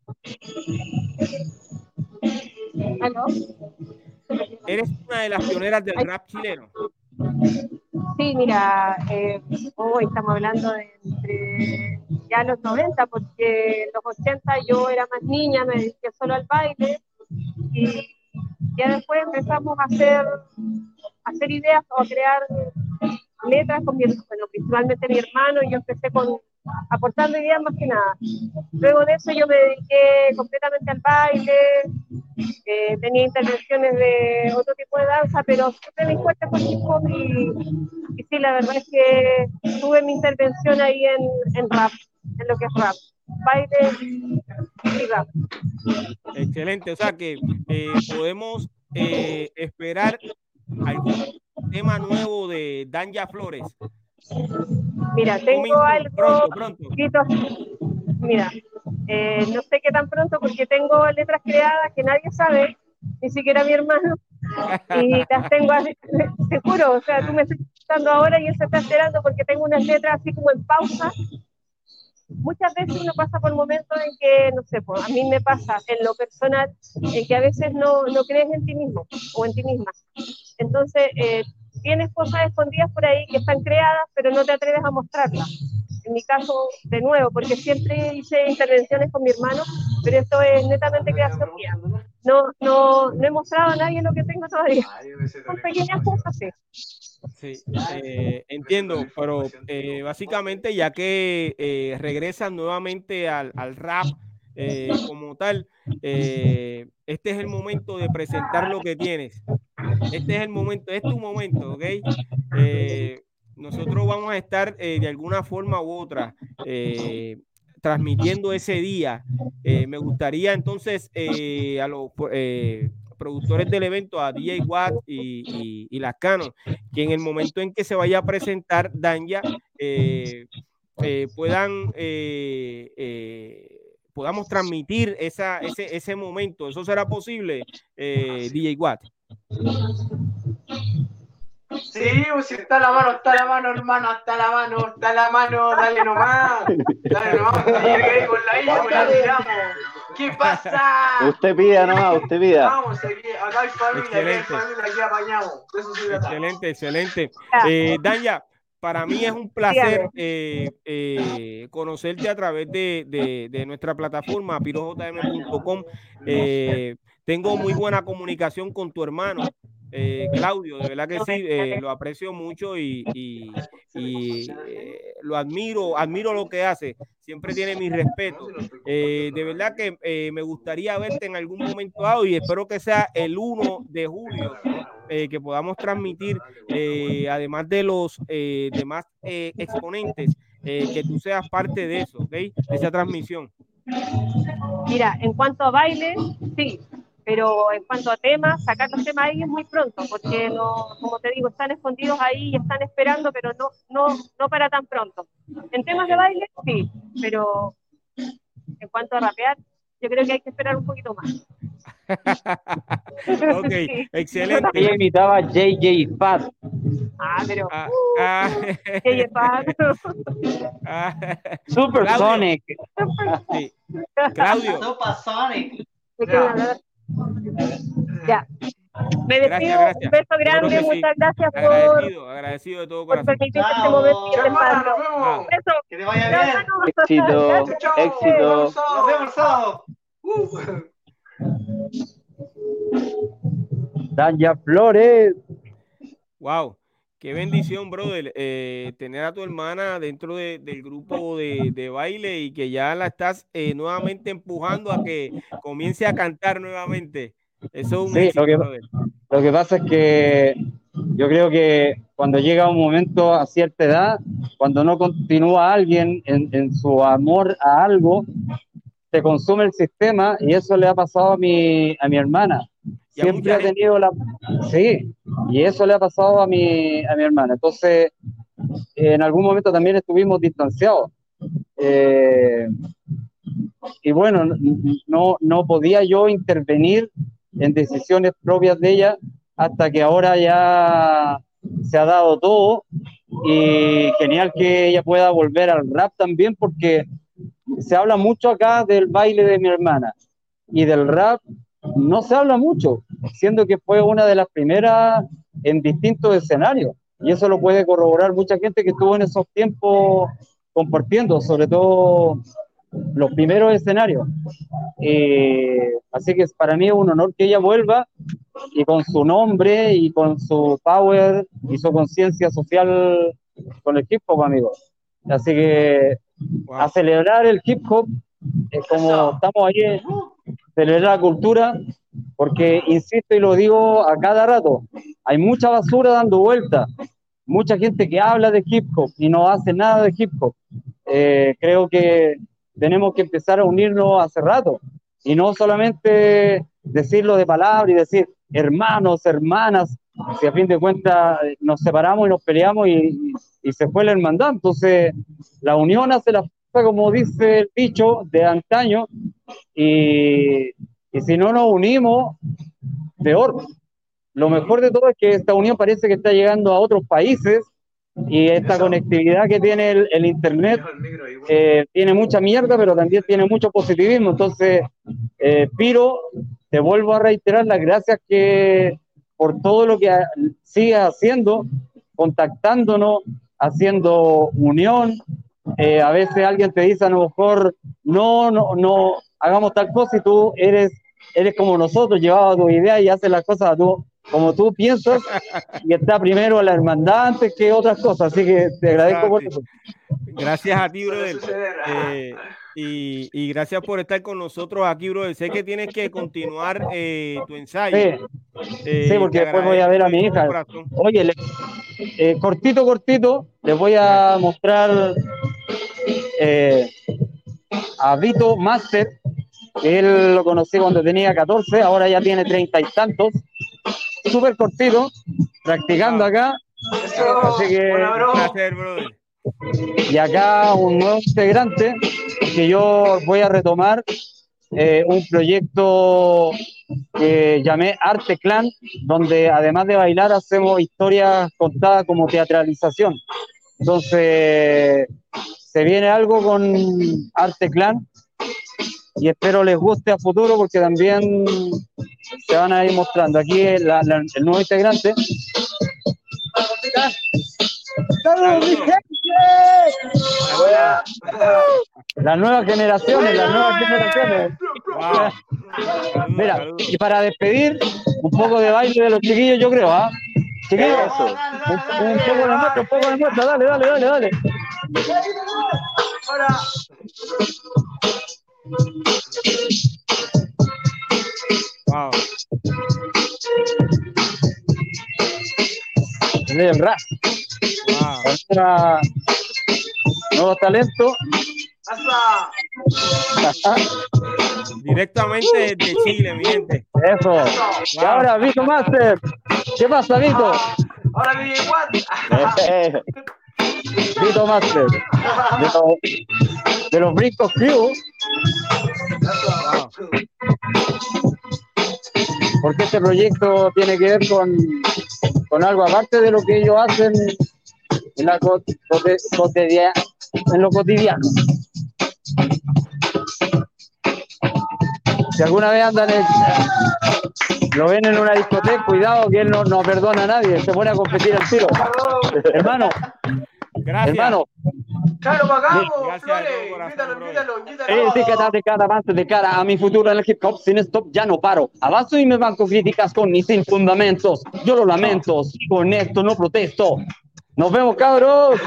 Eres una de las pioneras del rap chileno. Sí, mira, eh, hoy estamos hablando de entre ya los 90, porque en los 80 yo era más niña, me dediqué solo al baile y ya después empezamos a hacer, a hacer ideas o a crear letras con mi, bueno, principalmente mi hermano, y yo empecé con aportando ideas más que nada. Luego de eso yo me dediqué completamente al baile, eh, tenía intervenciones de otro tipo de danza, pero siempre fuerte fue el hip hop y, y sí, la verdad es que tuve mi intervención ahí en, en rap, en lo que es rap, baile y rap. Excelente. O sea que eh, podemos eh, esperar algún tema nuevo de Danja Flores. Mira, tengo algo Pronto, pronto. mira, eh, no sé qué tan pronto porque tengo letras creadas que nadie sabe, ni siquiera mi hermano, y las tengo así, seguro, o sea, tú me estás escuchando ahora y él se está enterando porque tengo unas letras así como en pausa. Muchas veces uno pasa por momentos en que, no sé, pues, a mí me pasa en lo personal, en que a veces no, no crees en ti mismo o en ti misma. Entonces, eh, tienes cosas escondidas por ahí que están creadas, pero no te atreves a mostrarlas. En mi caso, de nuevo, porque siempre hice intervenciones con mi hermano, pero esto es netamente creación mía. No, no, no he mostrado a nadie lo que tengo todavía. Son pequeñas cosas, sí. Sí, eh, entiendo, pero eh, básicamente ya que eh, regresas nuevamente al, al rap eh, como tal, eh, este es el momento de presentar lo que tienes. Este es el momento, es tu momento, ¿ok? Eh, nosotros vamos a estar de alguna forma u otra transmitiendo ese día. Me gustaría entonces a los productores del evento, a DJ Watt y, y, y las Canon, que en el momento en que se vaya a presentar Danja, eh, puedan podamos transmitir esa, ese, ese momento. ¿Eso será posible, eh, DJ Watt? Sí, pues si está la mano, está la mano, hermano, está la mano, está la mano, dale nomás. Dale nomás, llegué con la isla, la tiramos. ¿Qué pasa? Usted pida nomás, usted pida. Vamos, aquí, acá hay familia, acá hay Excelente. familia, aquí apañamos. Eso trata. Excelente, excelente. Eh, Danya, para mí es un placer eh, eh, conocerte a través de, de- de nuestra plataforma pirojm.com. Eh, tengo muy buena comunicación con tu hermano, eh, Claudio, de verdad que sí, eh, lo aprecio mucho y, y- y, eh, lo admiro, admiro lo que hace, siempre tiene mi respeto. Eh, de verdad que eh, me gustaría verte en algún momento dado y espero que sea el 1 de julio que podamos transmitir, eh, además de los eh, demás eh, exponentes, que tú seas parte de eso, ¿ok? De esa transmisión. Mira, en cuanto a baile, sí, pero en cuanto a temas, sacar los temas ahí es muy pronto, porque no, como te digo, están escondidos ahí y están esperando, pero no, no, no para tan pronto. En temas de baile, sí, pero en cuanto a rapear, yo creo que hay que esperar un poquito más. Ok, Sí. excelente. Ella imitaba a JJ Fat. Ah, pero Ah, ah, ella está- ah, Supersonic. sí. Claudio, Sopa Sonic. Ya. Me despido, Gracias, gracias. un beso grande, que sí. muchas gracias por, agradecido, agradecido de todo por corazón. permitirme este Chao. momento y este. Un beso. Que te vaya bien. Éxito, Gracias. Éxito. Nos vemos el sábado. Uh. Flores. Wow, qué bendición, brother, eh, tener a tu hermana dentro de- del grupo de, de baile y que ya la estás eh, nuevamente empujando a que comience a cantar nuevamente. Eso es un Sí, éxito, lo que- brother. Lo que pasa es que yo creo que cuando llega un momento a cierta edad, cuando no continúa alguien en, en su amor a algo, se consume el sistema y eso le ha pasado a mi, a mi hermana. Siempre ha tenido la... Sí, y eso le ha pasado a mi, a mi hermana. Entonces, en algún momento también estuvimos distanciados. Eh, y bueno, no, no podía yo intervenir en decisiones propias de ella hasta que ahora ya se ha dado todo y genial que ella pueda volver al rap también porque se habla mucho acá del baile de mi hermana y del rap no se habla mucho, siendo que fue una de las primeras en distintos escenarios y eso lo puede corroborar mucha gente que estuvo en esos tiempos compartiendo, sobre todo los primeros escenarios. Eh, así que para mí es un honor que ella vuelva y con su nombre y con su power y su conciencia social con el hip hop, amigos. Así que Wow. a celebrar el hip hop, eh, como estamos ahí, celebrar la cultura, porque insisto y lo digo a cada rato, hay mucha basura dando vuelta, mucha gente que habla de hip hop y no hace nada de hip hop. Eh, creo que tenemos que empezar a unirnos hace rato y no solamente decirlo de palabra y decir hermanos, hermanas, si a fin de cuentas eh, nos separamos y nos peleamos y, y se fue la hermandad. Entonces, la unión hace la como dice el dicho de antaño, y, y si no nos unimos, peor. Lo mejor de todo es que esta unión parece que está llegando a otros países y esta conectividad que tiene el, el Internet eh, tiene mucha mierda, pero también tiene mucho positivismo. Entonces, eh, Piro, te vuelvo a reiterar las gracias que por todo lo que ha- sigues haciendo, contactándonos, haciendo unión. Eh, a veces alguien te dice a lo mejor, no, no, no, hagamos tal cosa y tú eres, eres como nosotros, llevabas tu idea y haces las cosas a tú, como tú piensas y está primero la hermandad antes que otras cosas. Así que te agradezco por eso. Gracias a ti, brother. Eh, y, y gracias por estar con nosotros aquí, brother. Sé que tienes que continuar eh, tu ensayo. Sí. Eh, Sí, porque después voy a ver a mi hija. Oye, le- eh, cortito, cortito, les voy a mostrar eh, a Vito Master, que él lo conocí cuando tenía 14, ahora ya tiene treinta y tantos. Súper cortito, practicando acá. Así que, y acá un nuevo integrante que yo voy a retomar eh, un proyecto que llamé Arte Clan, donde además de bailar hacemos historias contadas como teatralización. Entonces, se viene algo con Arte Clan y espero les guste a futuro porque también se van a ir mostrando. Aquí la- la- el nuevo integrante. Las nuevas generaciones, las nuevas generaciones. Mira, y para despedir, un poco de baile de los chiquillos, yo creo, ¿ah? Chiquillos, un, poco de muestra, un poco de muestra, dale, dale, dale, dale. Wow. El rap. Wow. Nuevos talentos. Directamente desde Chile, mi gente. Eso. Y ahora, Vito Master. ¿Qué pasa, Vito? Ahora. Eh, Vito Master. De los, de los Brincos Crew. Wow. porque este proyecto tiene que ver con, con algo aparte de lo que ellos hacen en, la co- cote- cotidia- en lo cotidiano. Si alguna vez andan en- lo ven en una discoteca, cuidado que él no, no perdona a nadie, se pone a competir al tiro. Hermano, Gracias. hermano, Claro, pagamos, Gracias Flores. Invítalo, invítalo, invítalo. Eh, de cada, de cada avance de cara a mi futuro en el hip hop sin stop ya no paro. Avanzo y me banco críticas con mis sin fundamentos. Yo lo lamento, sigo honesto, no protesto. Nos vemos, cabros.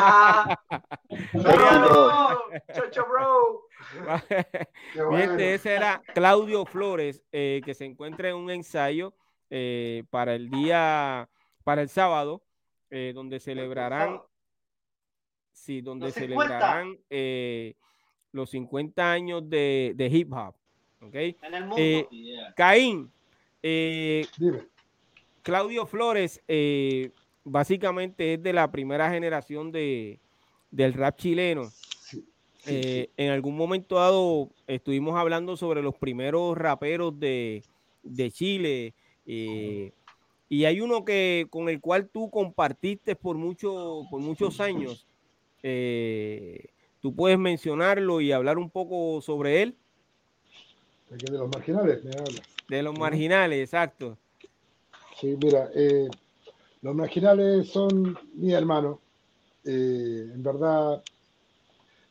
Gente, ese era Claudio Flores, eh, que se encuentra en un ensayo eh, para el día, para el sábado, eh, donde celebrarán, sí, donde Los 50. celebrarán eh, los 50 años de, de hip hop. ¿ok? En el mundo. Eh, Caín, eh. Claudio Flores, eh, básicamente es de la primera generación de, del rap chileno. Sí, sí, Eh, en algún momento dado estuvimos hablando sobre los primeros raperos de, de Chile eh, y hay uno que con el cual tú compartiste por, mucho, por muchos años. Eh, ¿Tú puedes mencionarlo y hablar un poco sobre él? de los marginales, me hablas. De los marginales, exacto. Sí, mira, eh, los marginales son mis hermanos. Eh, en verdad,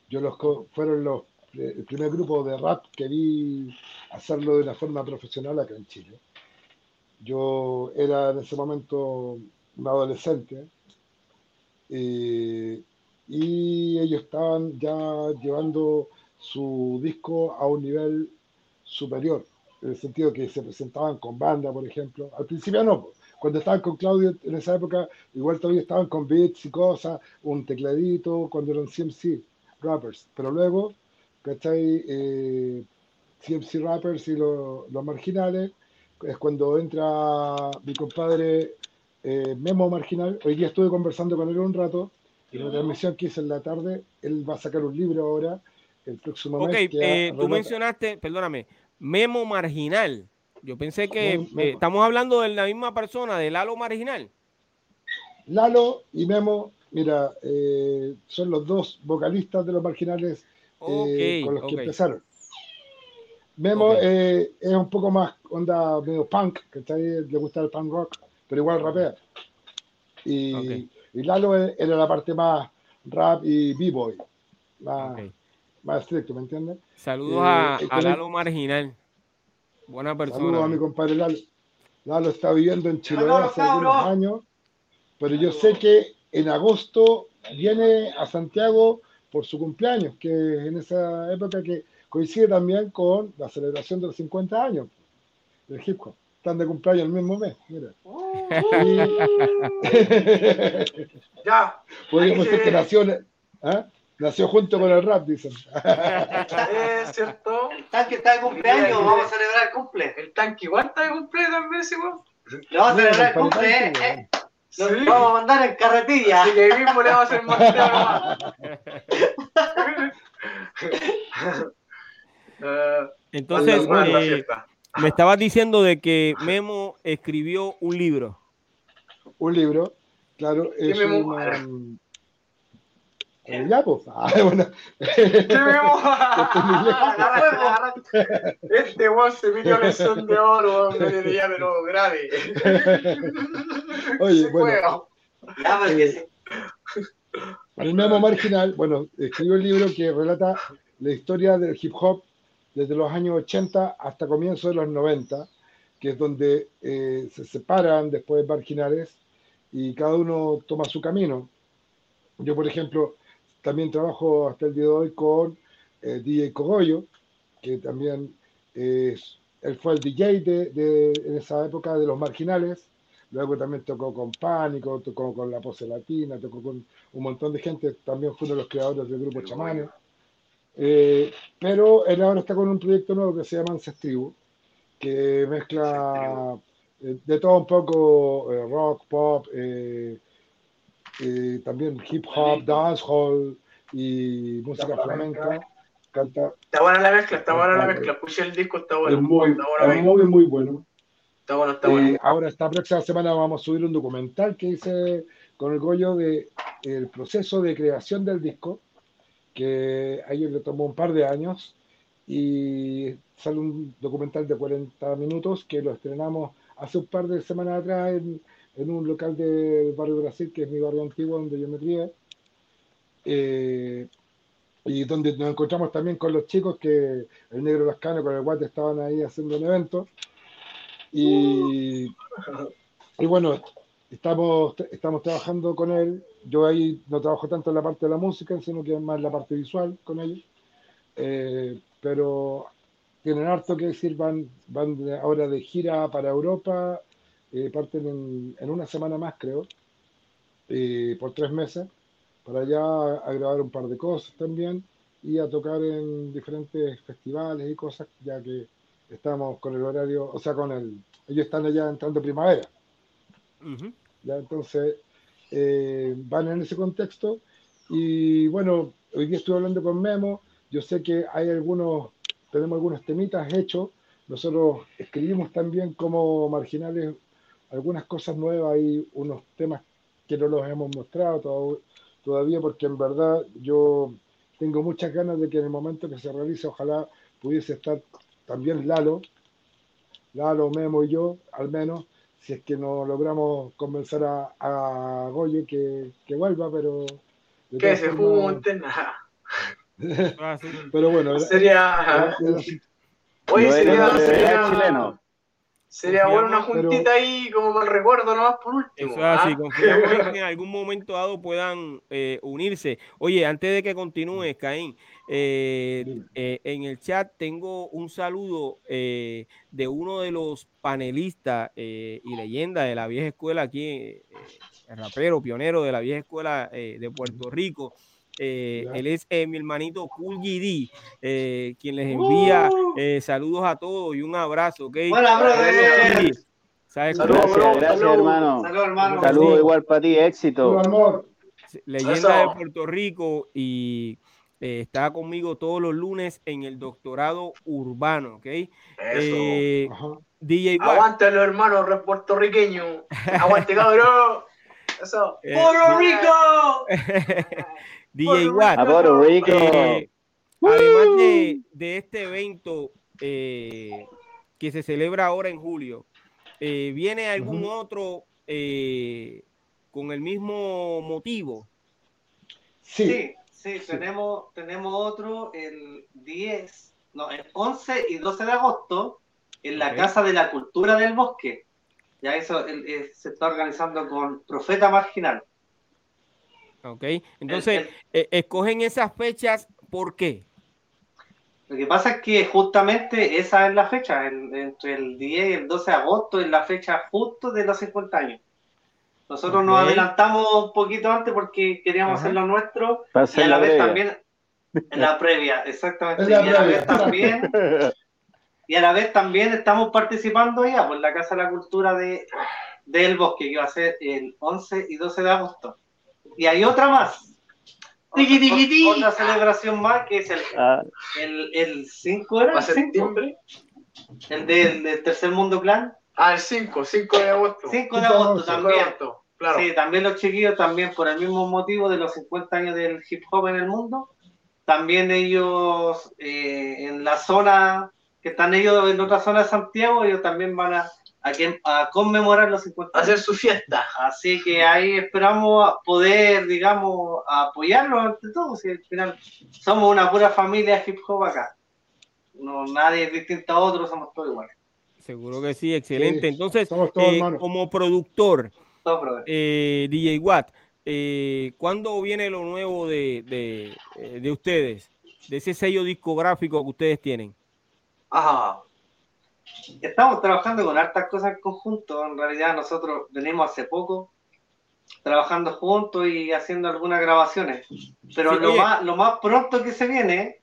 yo los fueron los el primer grupo de rap que vi hacerlo de una forma profesional acá en Chile. Yo era en ese momento un adolescente eh, y ellos estaban ya llevando su disco a un nivel superior en el sentido que se presentaban con banda, por ejemplo. Al principio no. Cuando estaban con Claudio en esa época, igual todavía estaban con beats y cosas, un tecladito, cuando eran CMC rappers. Pero luego, ¿cachai? Eh, CMC rappers y lo- los marginales, es cuando entra mi compadre eh, Memo Marginal. Hoy día estuve conversando con él un rato, y la transmisión que hice en la tarde, él va a sacar un libro ahora, el próximo Ok, mes. que eh, tú mencionaste, perdóname, Memo Marginal. Yo pensé que Memo, eh, estamos hablando de la misma persona, de Lalo Marginal. Lalo y Memo, mira, eh, son los dos vocalistas de los marginales eh, con los que empezaron. Memo es un poco más onda medio punk, que le gusta el punk rock, pero igual rapea. Y, Lalo e- era la parte más rap y b-boy, más, más estricto, ¿me entiendes? Saludos a, a Lalo Marginal. Buena Saludos persona. a mi compadre Lalo. Lalo está viviendo en Saludos, hace algunos años, pero yo sé que en agosto viene a Santiago por su cumpleaños, que es en esa época que coincide también con la celebración de los 50 años del hip hop. Están de cumpleaños el mismo mes, mira. Y- Ya, Podríamos Ahí decir se- que nació, ¿ah? Nació junto con el rap, dicen. es cierto. El tanque está de cumpleaños, vamos a celebrar el cumple. El tanque igual está de cumpleaños también, ese weón. Le vamos a celebrar el cumple, tanque, eh, eh. Nos Sí. vamos a mandar en carretilla. Así que ahí mismo le vamos a hacer más. Eh, Entonces, eh, me estabas diciendo de que Memo escribió un libro. Un libro, claro, es Memo? Eh, ya, pues. Ah, bueno. Agarra- Este weón se pidió lección de oro, me diría, pero grave. Oye, Se bueno, juega. Ya, porque sí. el Memo Marginal, bueno, escribió un libro que relata la historia del hip hop desde los años 80 hasta comienzos de los 90, que es donde eh, se separan después marginales y cada uno toma su camino. Yo, por ejemplo, también trabajo hasta el día de hoy con eh, DJ Cogollo, que también es, él fue el DJ de, de- en esa época de los marginales. Luego también tocó con Pánico, tocó con La Pose Latina, tocó con un montón de gente. También fue uno de los creadores del grupo Chamanes. Eh, pero él ahora está con un proyecto nuevo que se llama Ancestribu, que mezcla eh, de todo un poco eh, rock, pop, eh, eh, también hip hop, dancehall y música flamenca. Canta, Está buena la mezcla, está buena la mezcla. Escuché el disco, está bueno. es muy, está buena es muy, muy bueno. Está bueno, está Eh, bueno. ahora, esta próxima semana vamos a subir un documental que hice con el Goyo de el proceso de creación del disco, que a ellos le tomó un par de años, y sale un documental de 40 minutos que lo estrenamos hace un par de semanas atrás en, en un local del barrio Brasil, que es mi barrio antiguo donde yo me crié. Eh, y donde nos encontramos también con los chicos que el negro Lascano con el guate estaban ahí haciendo un evento. Y, y bueno, estamos, estamos trabajando con él. Yo ahí no trabajo tanto en la parte de la música, sino que más en la parte visual con ellos. Eh, pero tienen harto que decir, van, van ahora de gira para Europa, eh, parten en, en, una semana más, creo, eh, por tres meses para allá a grabar un par de cosas también y a tocar en diferentes festivales y cosas, ya que estamos con el horario, o sea, con el, ellos están allá entrando primavera. Ya entonces eh, van en ese contexto y bueno, hoy día estuve hablando con Memo, yo sé que hay algunos, tenemos algunos temitas hechos, nosotros escribimos también como marginales algunas cosas nuevas y unos temas que no los hemos mostrado todavía todavía porque en verdad yo tengo muchas ganas de que en el momento que se realice, ojalá pudiese estar también Lalo, Lalo, Memo y yo, al menos, si es que no logramos convencer a, a Goyo que, que vuelva, pero... Que se junten, nada. Ah, pero bueno, sería... Sería, sería, chileno. Sería bueno una juntita ahí como mal recuerdo nomás por último. Eso es así, confiamos que en algún momento dado puedan eh, unirse. Oye, antes de que continúes, Caín, eh, eh, en el chat tengo un saludo de uno de los panelistas y leyendas de la vieja escuela aquí, el rapero, pionero de la vieja escuela de Puerto Rico. Eh, él es eh, mi hermanito Cool GD, eh, quien les envía uh. saludos a todos y un abrazo. ¿okay? Hola, brother. Saludos, gracias, gracias, hermano. Saludos, hermano. Saludos igual para ti, éxito. amor. Leyenda de Puerto Rico y está conmigo todos los lunes en el doctorado urbano, ¿ok? Eso. DJ Aguántalo, hermano, puertorriqueño. Aguante, cabrón. Eso. ¡Puerto Rico! DJ Watt. Eh, además de, este evento eh, que se celebra ahora en julio, eh, ¿viene algún otro con el mismo motivo? Sí, sí, tenemos, tenemos otro el 10, no, el 11 y 12 de agosto en la Casa de la Cultura del Bosque. Ya eso se está organizando con Profeta Marginal. Ok, entonces, eh, escogen esas fechas, ¿por qué? Lo que pasa es que justamente esa es la fecha, entre el 10 y el 12 de agosto es la fecha justo de los 50 años. Nosotros nos adelantamos un poquito antes porque queríamos hacer lo nuestro y a la, vez también en la previa, exactamente. y a la vez también y a la vez también estamos participando ya por la Casa de la Cultura de del Bosque que va a ser el 11 y 12 de agosto. Y hay otra más. Otra, celebración más que es el, ah. el, el 5 era. El septiembre? El del, tercer mundo clan. Ah, el 5, 5 de agosto. 5 de agosto también. claro. Sí, también los chiquillos, también por el mismo motivo de los 50 años del hip hop en el mundo. También ellos eh, en la zona, que están ellos en otra zona de Santiago, ellos también van a a, conmemorar los 50 años. Hacer su fiesta. Así que ahí esperamos poder, digamos, apoyarlos ante todo. Si al final somos una pura familia hip hop acá. No, nadie es distinto a otros, somos todos iguales. Seguro que sí, excelente. Entonces, eh, como productor, eh, DJ Watt, eh, ¿cuándo viene lo nuevo de, de, eh, de ustedes? De ese sello discográfico que ustedes tienen. Ajá, estamos trabajando con hartas cosas en conjunto. En realidad nosotros venimos hace poco trabajando juntos y haciendo algunas grabaciones. Pero lo, más, lo más pronto que se viene...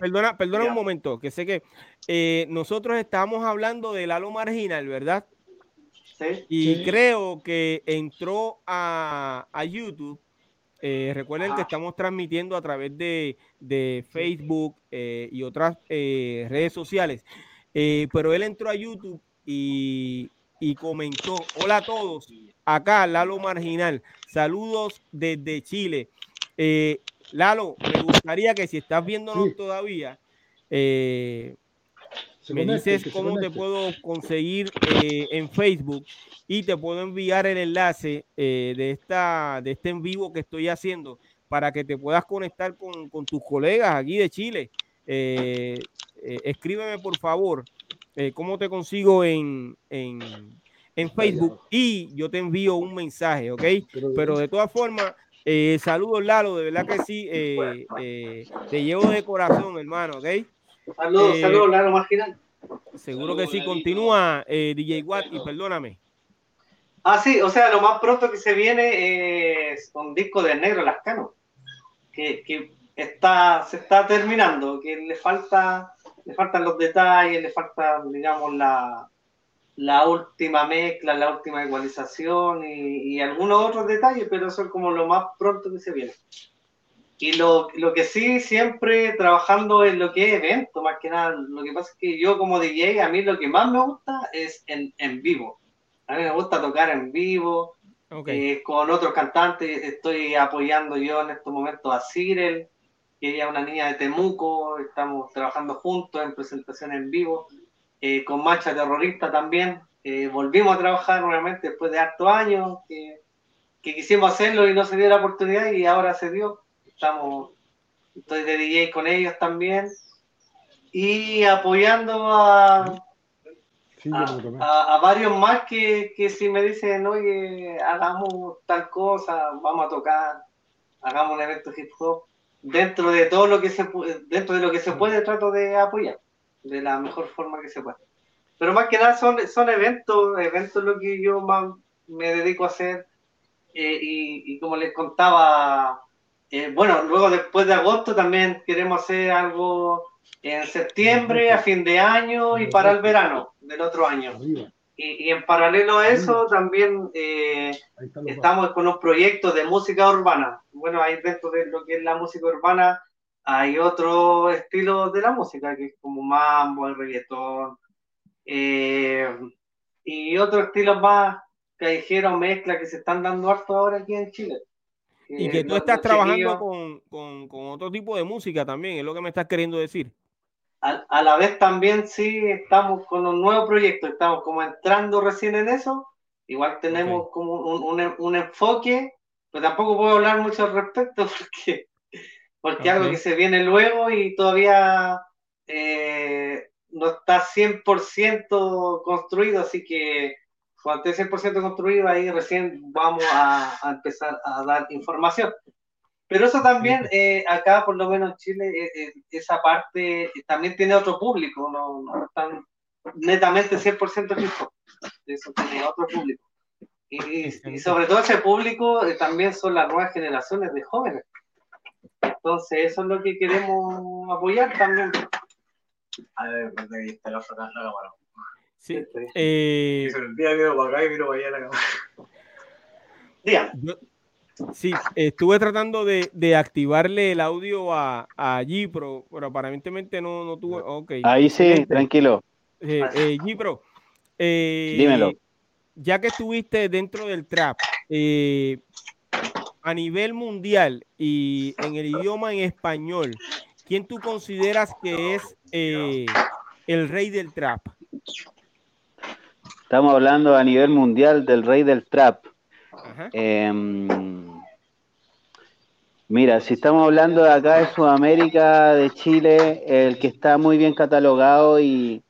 perdona, perdona, un momento, que sé que eh, nosotros estamos hablando del halo marginal, ¿verdad? Sí. Y creo que entró a, a YouTube eh, recuerden que estamos transmitiendo a través de, Facebook eh, y otras eh, redes sociales. pero él entró a YouTube y, comentó, hola a todos, acá Lalo Marginal, saludos desde Chile. Lalo, me gustaría que si estás viéndonos todavía, me dices cómo te puedo conseguir eh, en Facebook y te puedo enviar el enlace eh, de, esta, de este en vivo que estoy haciendo para que te puedas conectar con, con tus colegas aquí de Chile. Eh, escríbeme por favor cómo te consigo en, en, en, Facebook y yo te envío un mensaje, ¿ok? Pero de todas formas, eh, saludos Lalo, de verdad que sí, te llevo de corazón, hermano, ¿ok? Saludos, saludos Lalo Marginal. Seguro que sí, continúa DJ Watt y perdóname. Ah, sí, o sea, lo más pronto que se viene es un disco de Negro Lascano, que, que está, se está terminando, que le falta, le faltan los detalles, le falta, digamos, la, la última mezcla, la última igualización y, algunos otros detalles, pero eso es como lo más pronto que se viene. Y lo, lo, que sí, siempre trabajando en lo que es evento, más que nada, lo que pasa es que yo como DJ, a mí lo que más me gusta es en, en vivo. A mí me gusta tocar en vivo, eh, con otros cantantes, estoy apoyando yo en estos momentos a Cyril, ella es una niña de Temuco, estamos trabajando juntos en presentación en vivo, eh, con Macha Terrorista también. Eh, volvimos a trabajar nuevamente después de hartos años, que, quisimos hacerlo y no se dio la oportunidad y ahora se dio. Estamos, estoy de DJ con ellos también. Y apoyando a, a, varios más que, que, si me dicen, oye, hagamos tal cosa, vamos a tocar, hagamos un evento hip hop, dentro de todo lo que se dentro de lo que se puede trato de apoyar de la mejor forma que se puede pero más que nada son, son eventos eventos lo que yo más me dedico a hacer eh, y, como les contaba eh, bueno luego después de agosto también queremos hacer algo en septiembre a fin de año y para el verano del otro año y, en paralelo a eso también eh, estamos con un proyecto de música urbana. Bueno, ahí dentro de lo que es la música urbana hay otro estilo de la música, que es como mambo, el reggaetón, eh, y otros estilos más callejeros, mezcla, que se están dando harto ahora aquí en Chile. Y que tú estás trabajando con, con, con otro tipo de música también, es lo que me estás queriendo decir. A, la vez también sí estamos con un nuevo proyecto, estamos como entrando recién en eso, igual tenemos como un, enfoque, pero tampoco puedo hablar mucho al respecto porque, porque algo que se viene luego y todavía eh, no está 100% construido, así que cuando esté 100% construido ahí recién vamos a empezar a dar información. Pero eso también, eh, acá por lo menos en Chile, eh, eh, esa parte también tiene otro público, no, no están netamente 100% fijo. Eso tiene otro público. Y, sobre todo ese público también son las nuevas generaciones de jóvenes. Entonces, eso es lo que queremos apoyar también. A ver, ahí está la cámara. Sí. Eh... Se me olvida que para acá y miro para allá la cámara. Dígame. Sí, estuve tratando de, de, activarle el audio a, a Gipro, pero aparentemente no, no tuve. Okay. Ahí sí, tranquilo. Eh, eh, Gipro, eh, dímelo. Ya que estuviste dentro del trap, eh, a nivel mundial y en el idioma en español, ¿quién tú consideras que es el rey del trap? Estamos hablando a nivel mundial del rey del trap. Em, mira, si estamos hablando de acá de Sudamérica, de Chile, el que está muy bien catalogado y,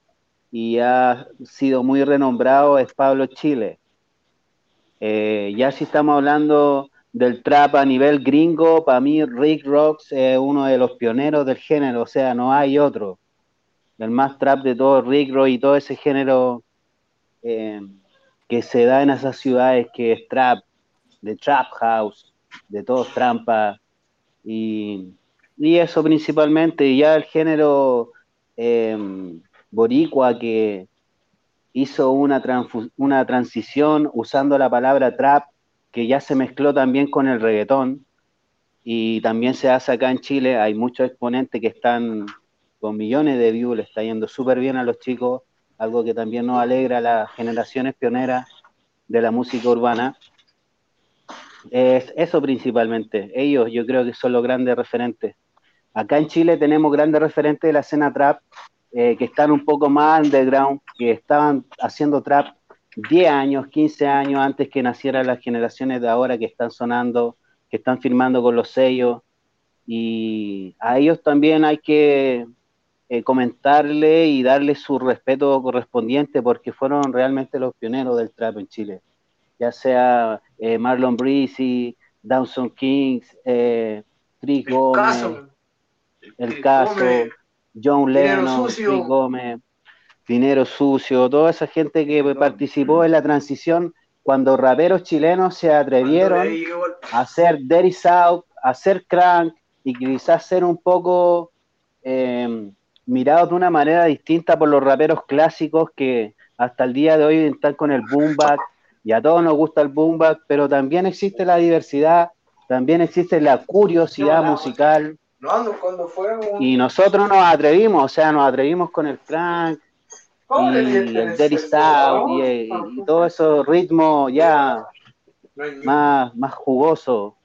ha sido muy renombrado es Pablo Chile. Eh, ya si estamos hablando del trap a nivel gringo, para mí Rick Rocks es uno de los pioneros del género, o sea, no hay otro. El más trap de todo, Rick Rock y todo ese género. Eh, que se da en esas ciudades que es trap, de trap house, de todos trampa, y, eso principalmente, y ya el género em, boricua que hizo una, una transición usando la palabra trap, que ya se mezcló también con el reggaetón, y también se hace acá en Chile, hay muchos exponentes que están con millones de views, le está yendo súper bien a los chicos, algo que también nos alegra a las generaciones pioneras de la música urbana. Es eso principalmente. Ellos yo creo que son los grandes referentes. Acá en Chile tenemos grandes referentes de la escena trap eh, que están un poco más underground, que estaban haciendo trap 10 años, 15 años antes que nacieran las generaciones de ahora que están sonando, que están firmando con los sellos y a ellos también hay que eh, comentarle y darle su respeto correspondiente porque fueron realmente los pioneros del trap en Chile, ya sea eh, Marlon Breezy, Dawson Kings, eh, Trick Gómez, el caso, John Lennon, Trick Gómez, Dinero Sucio, toda esa gente que participó en la transición cuando raperos chilenos se atrevieron a hacer Dirty South, a hacer crank y quizás ser un poco eh, mirados de una manera distinta por los raperos clásicos que hasta el día de hoy están con el boom bap y a todos nos gusta el boom bap, pero también existe la diversidad, también existe la curiosidad musical. Y nosotros nos atrevimos, o sea, nos atrevimos con el crank, y el Dirty South y, todo esos ritmos ya más, más jugoso,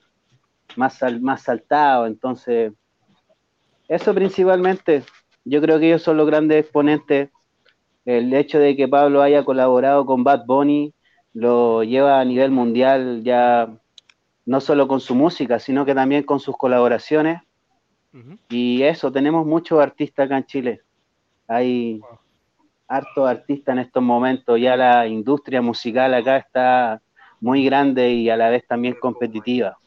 más, más saltado. Entonces, eso principalmente, yo creo que ellos son los grandes exponentes. El hecho de que Pablo haya colaborado con Bad Bunny lo lleva a nivel mundial ya no solo con su música, sino que también con sus colaboraciones. Y eso, tenemos muchos artistas acá en Chile. Hay, harto artistas en estos momentos, ya la industria musical acá está muy grande y a la vez también competitiva.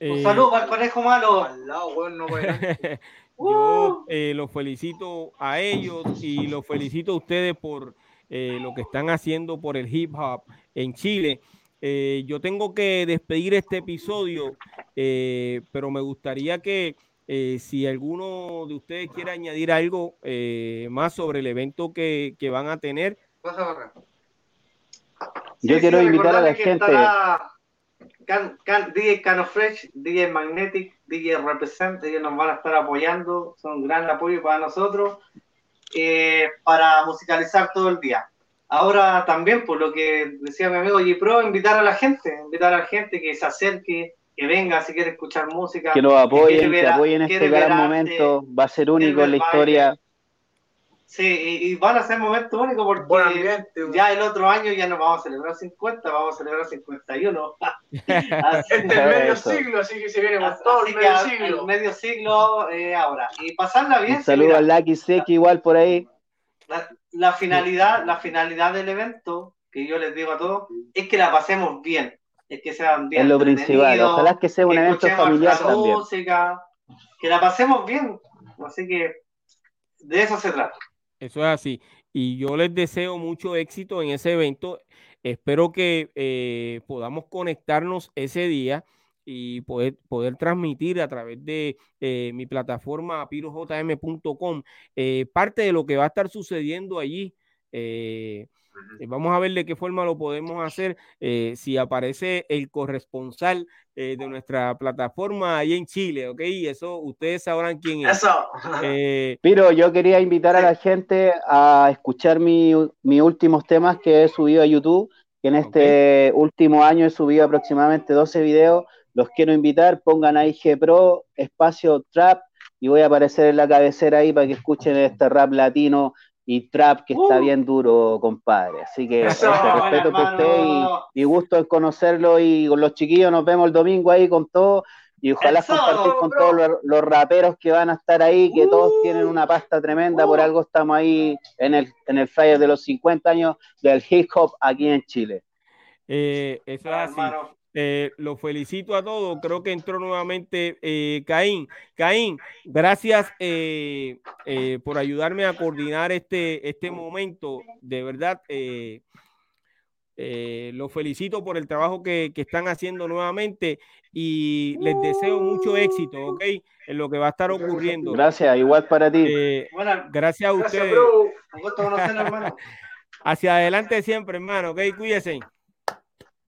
Un saludo para el conejo malo. Yo eh, los felicito a ellos y los felicito a ustedes por eh, lo que están haciendo por el hip hop en Chile. Eh, yo tengo que despedir este episodio, pero me gustaría que eh, si alguno de ustedes quiere añadir algo eh, más sobre el evento que, que van a tener. Yo quiero invitar a la gente. Can, can, DJ Cano Fresh, DJ Magnetic, DJ Represent, ellos nos van a estar apoyando, son un gran apoyo para nosotros eh, para musicalizar todo el día. Ahora también, por lo que decía mi amigo G Pro, invitar a la gente, invitar a la gente que se acerque, que venga si quiere escuchar música. Que nos apoyen, que, apoyen este gran momento, va a ser único en la historia. Sí, y, van a ser momentos únicos porque ya el otro año ya no vamos a celebrar 50, vamos a celebrar 51. este es medio siglo, así que se viene más todo el medio siglo. medio siglo eh, ahora. Y pasarla bien. Un saludo al Lucky Seki igual por ahí. La, finalidad, la finalidad del evento, que yo les digo a todos, es que la pasemos bien es que sean bien. Es lo principal, ojalá que sea un evento familiar también. Música, que la pasemos bien. Así que de eso se trata. Eso es así. Y yo les deseo mucho éxito en ese evento. Espero que eh, podamos conectarnos ese día y poder, poder transmitir a través de eh, mi plataforma pirojm.com eh, parte de lo que va a estar sucediendo allí. Eh, vamos a ver de qué forma lo podemos hacer. Eh, si aparece el corresponsal eh, de nuestra plataforma ahí en Chile, ¿ok? Eso ustedes sabrán quién es. Eso. Pero yo quería invitar a la gente a escuchar mis últimos temas que he subido a YouTube, que en este último año he subido aproximadamente 12 videos. Los quiero invitar, pongan ahí G Pro, espacio trap, y voy a aparecer en la cabecera ahí para que escuchen este rap latino y trap que está uh. bien duro, compadre. Así que respeto por usted y, gusto en conocerlo y con los chiquillos nos vemos el domingo ahí con todo y ojalá compartir con todos los, raperos que van a estar ahí, que todos tienen una pasta tremenda, por uh. algo estamos ahí en el, en el flyer de los 50 años del hip hop aquí en Chile. Eh, eso es así. Eh, lo felicito a todos. Creo que entró nuevamente eh, Caín. Caín, gracias eh, por ayudarme a coordinar este, este momento. De verdad, lo felicito por el trabajo que, están haciendo nuevamente y les deseo mucho éxito, ¿ok? En lo que va a estar ocurriendo. Gracias, igual para ti. gracias a ustedes. Hacia adelante siempre, hermano, ¿ok? Cuídense.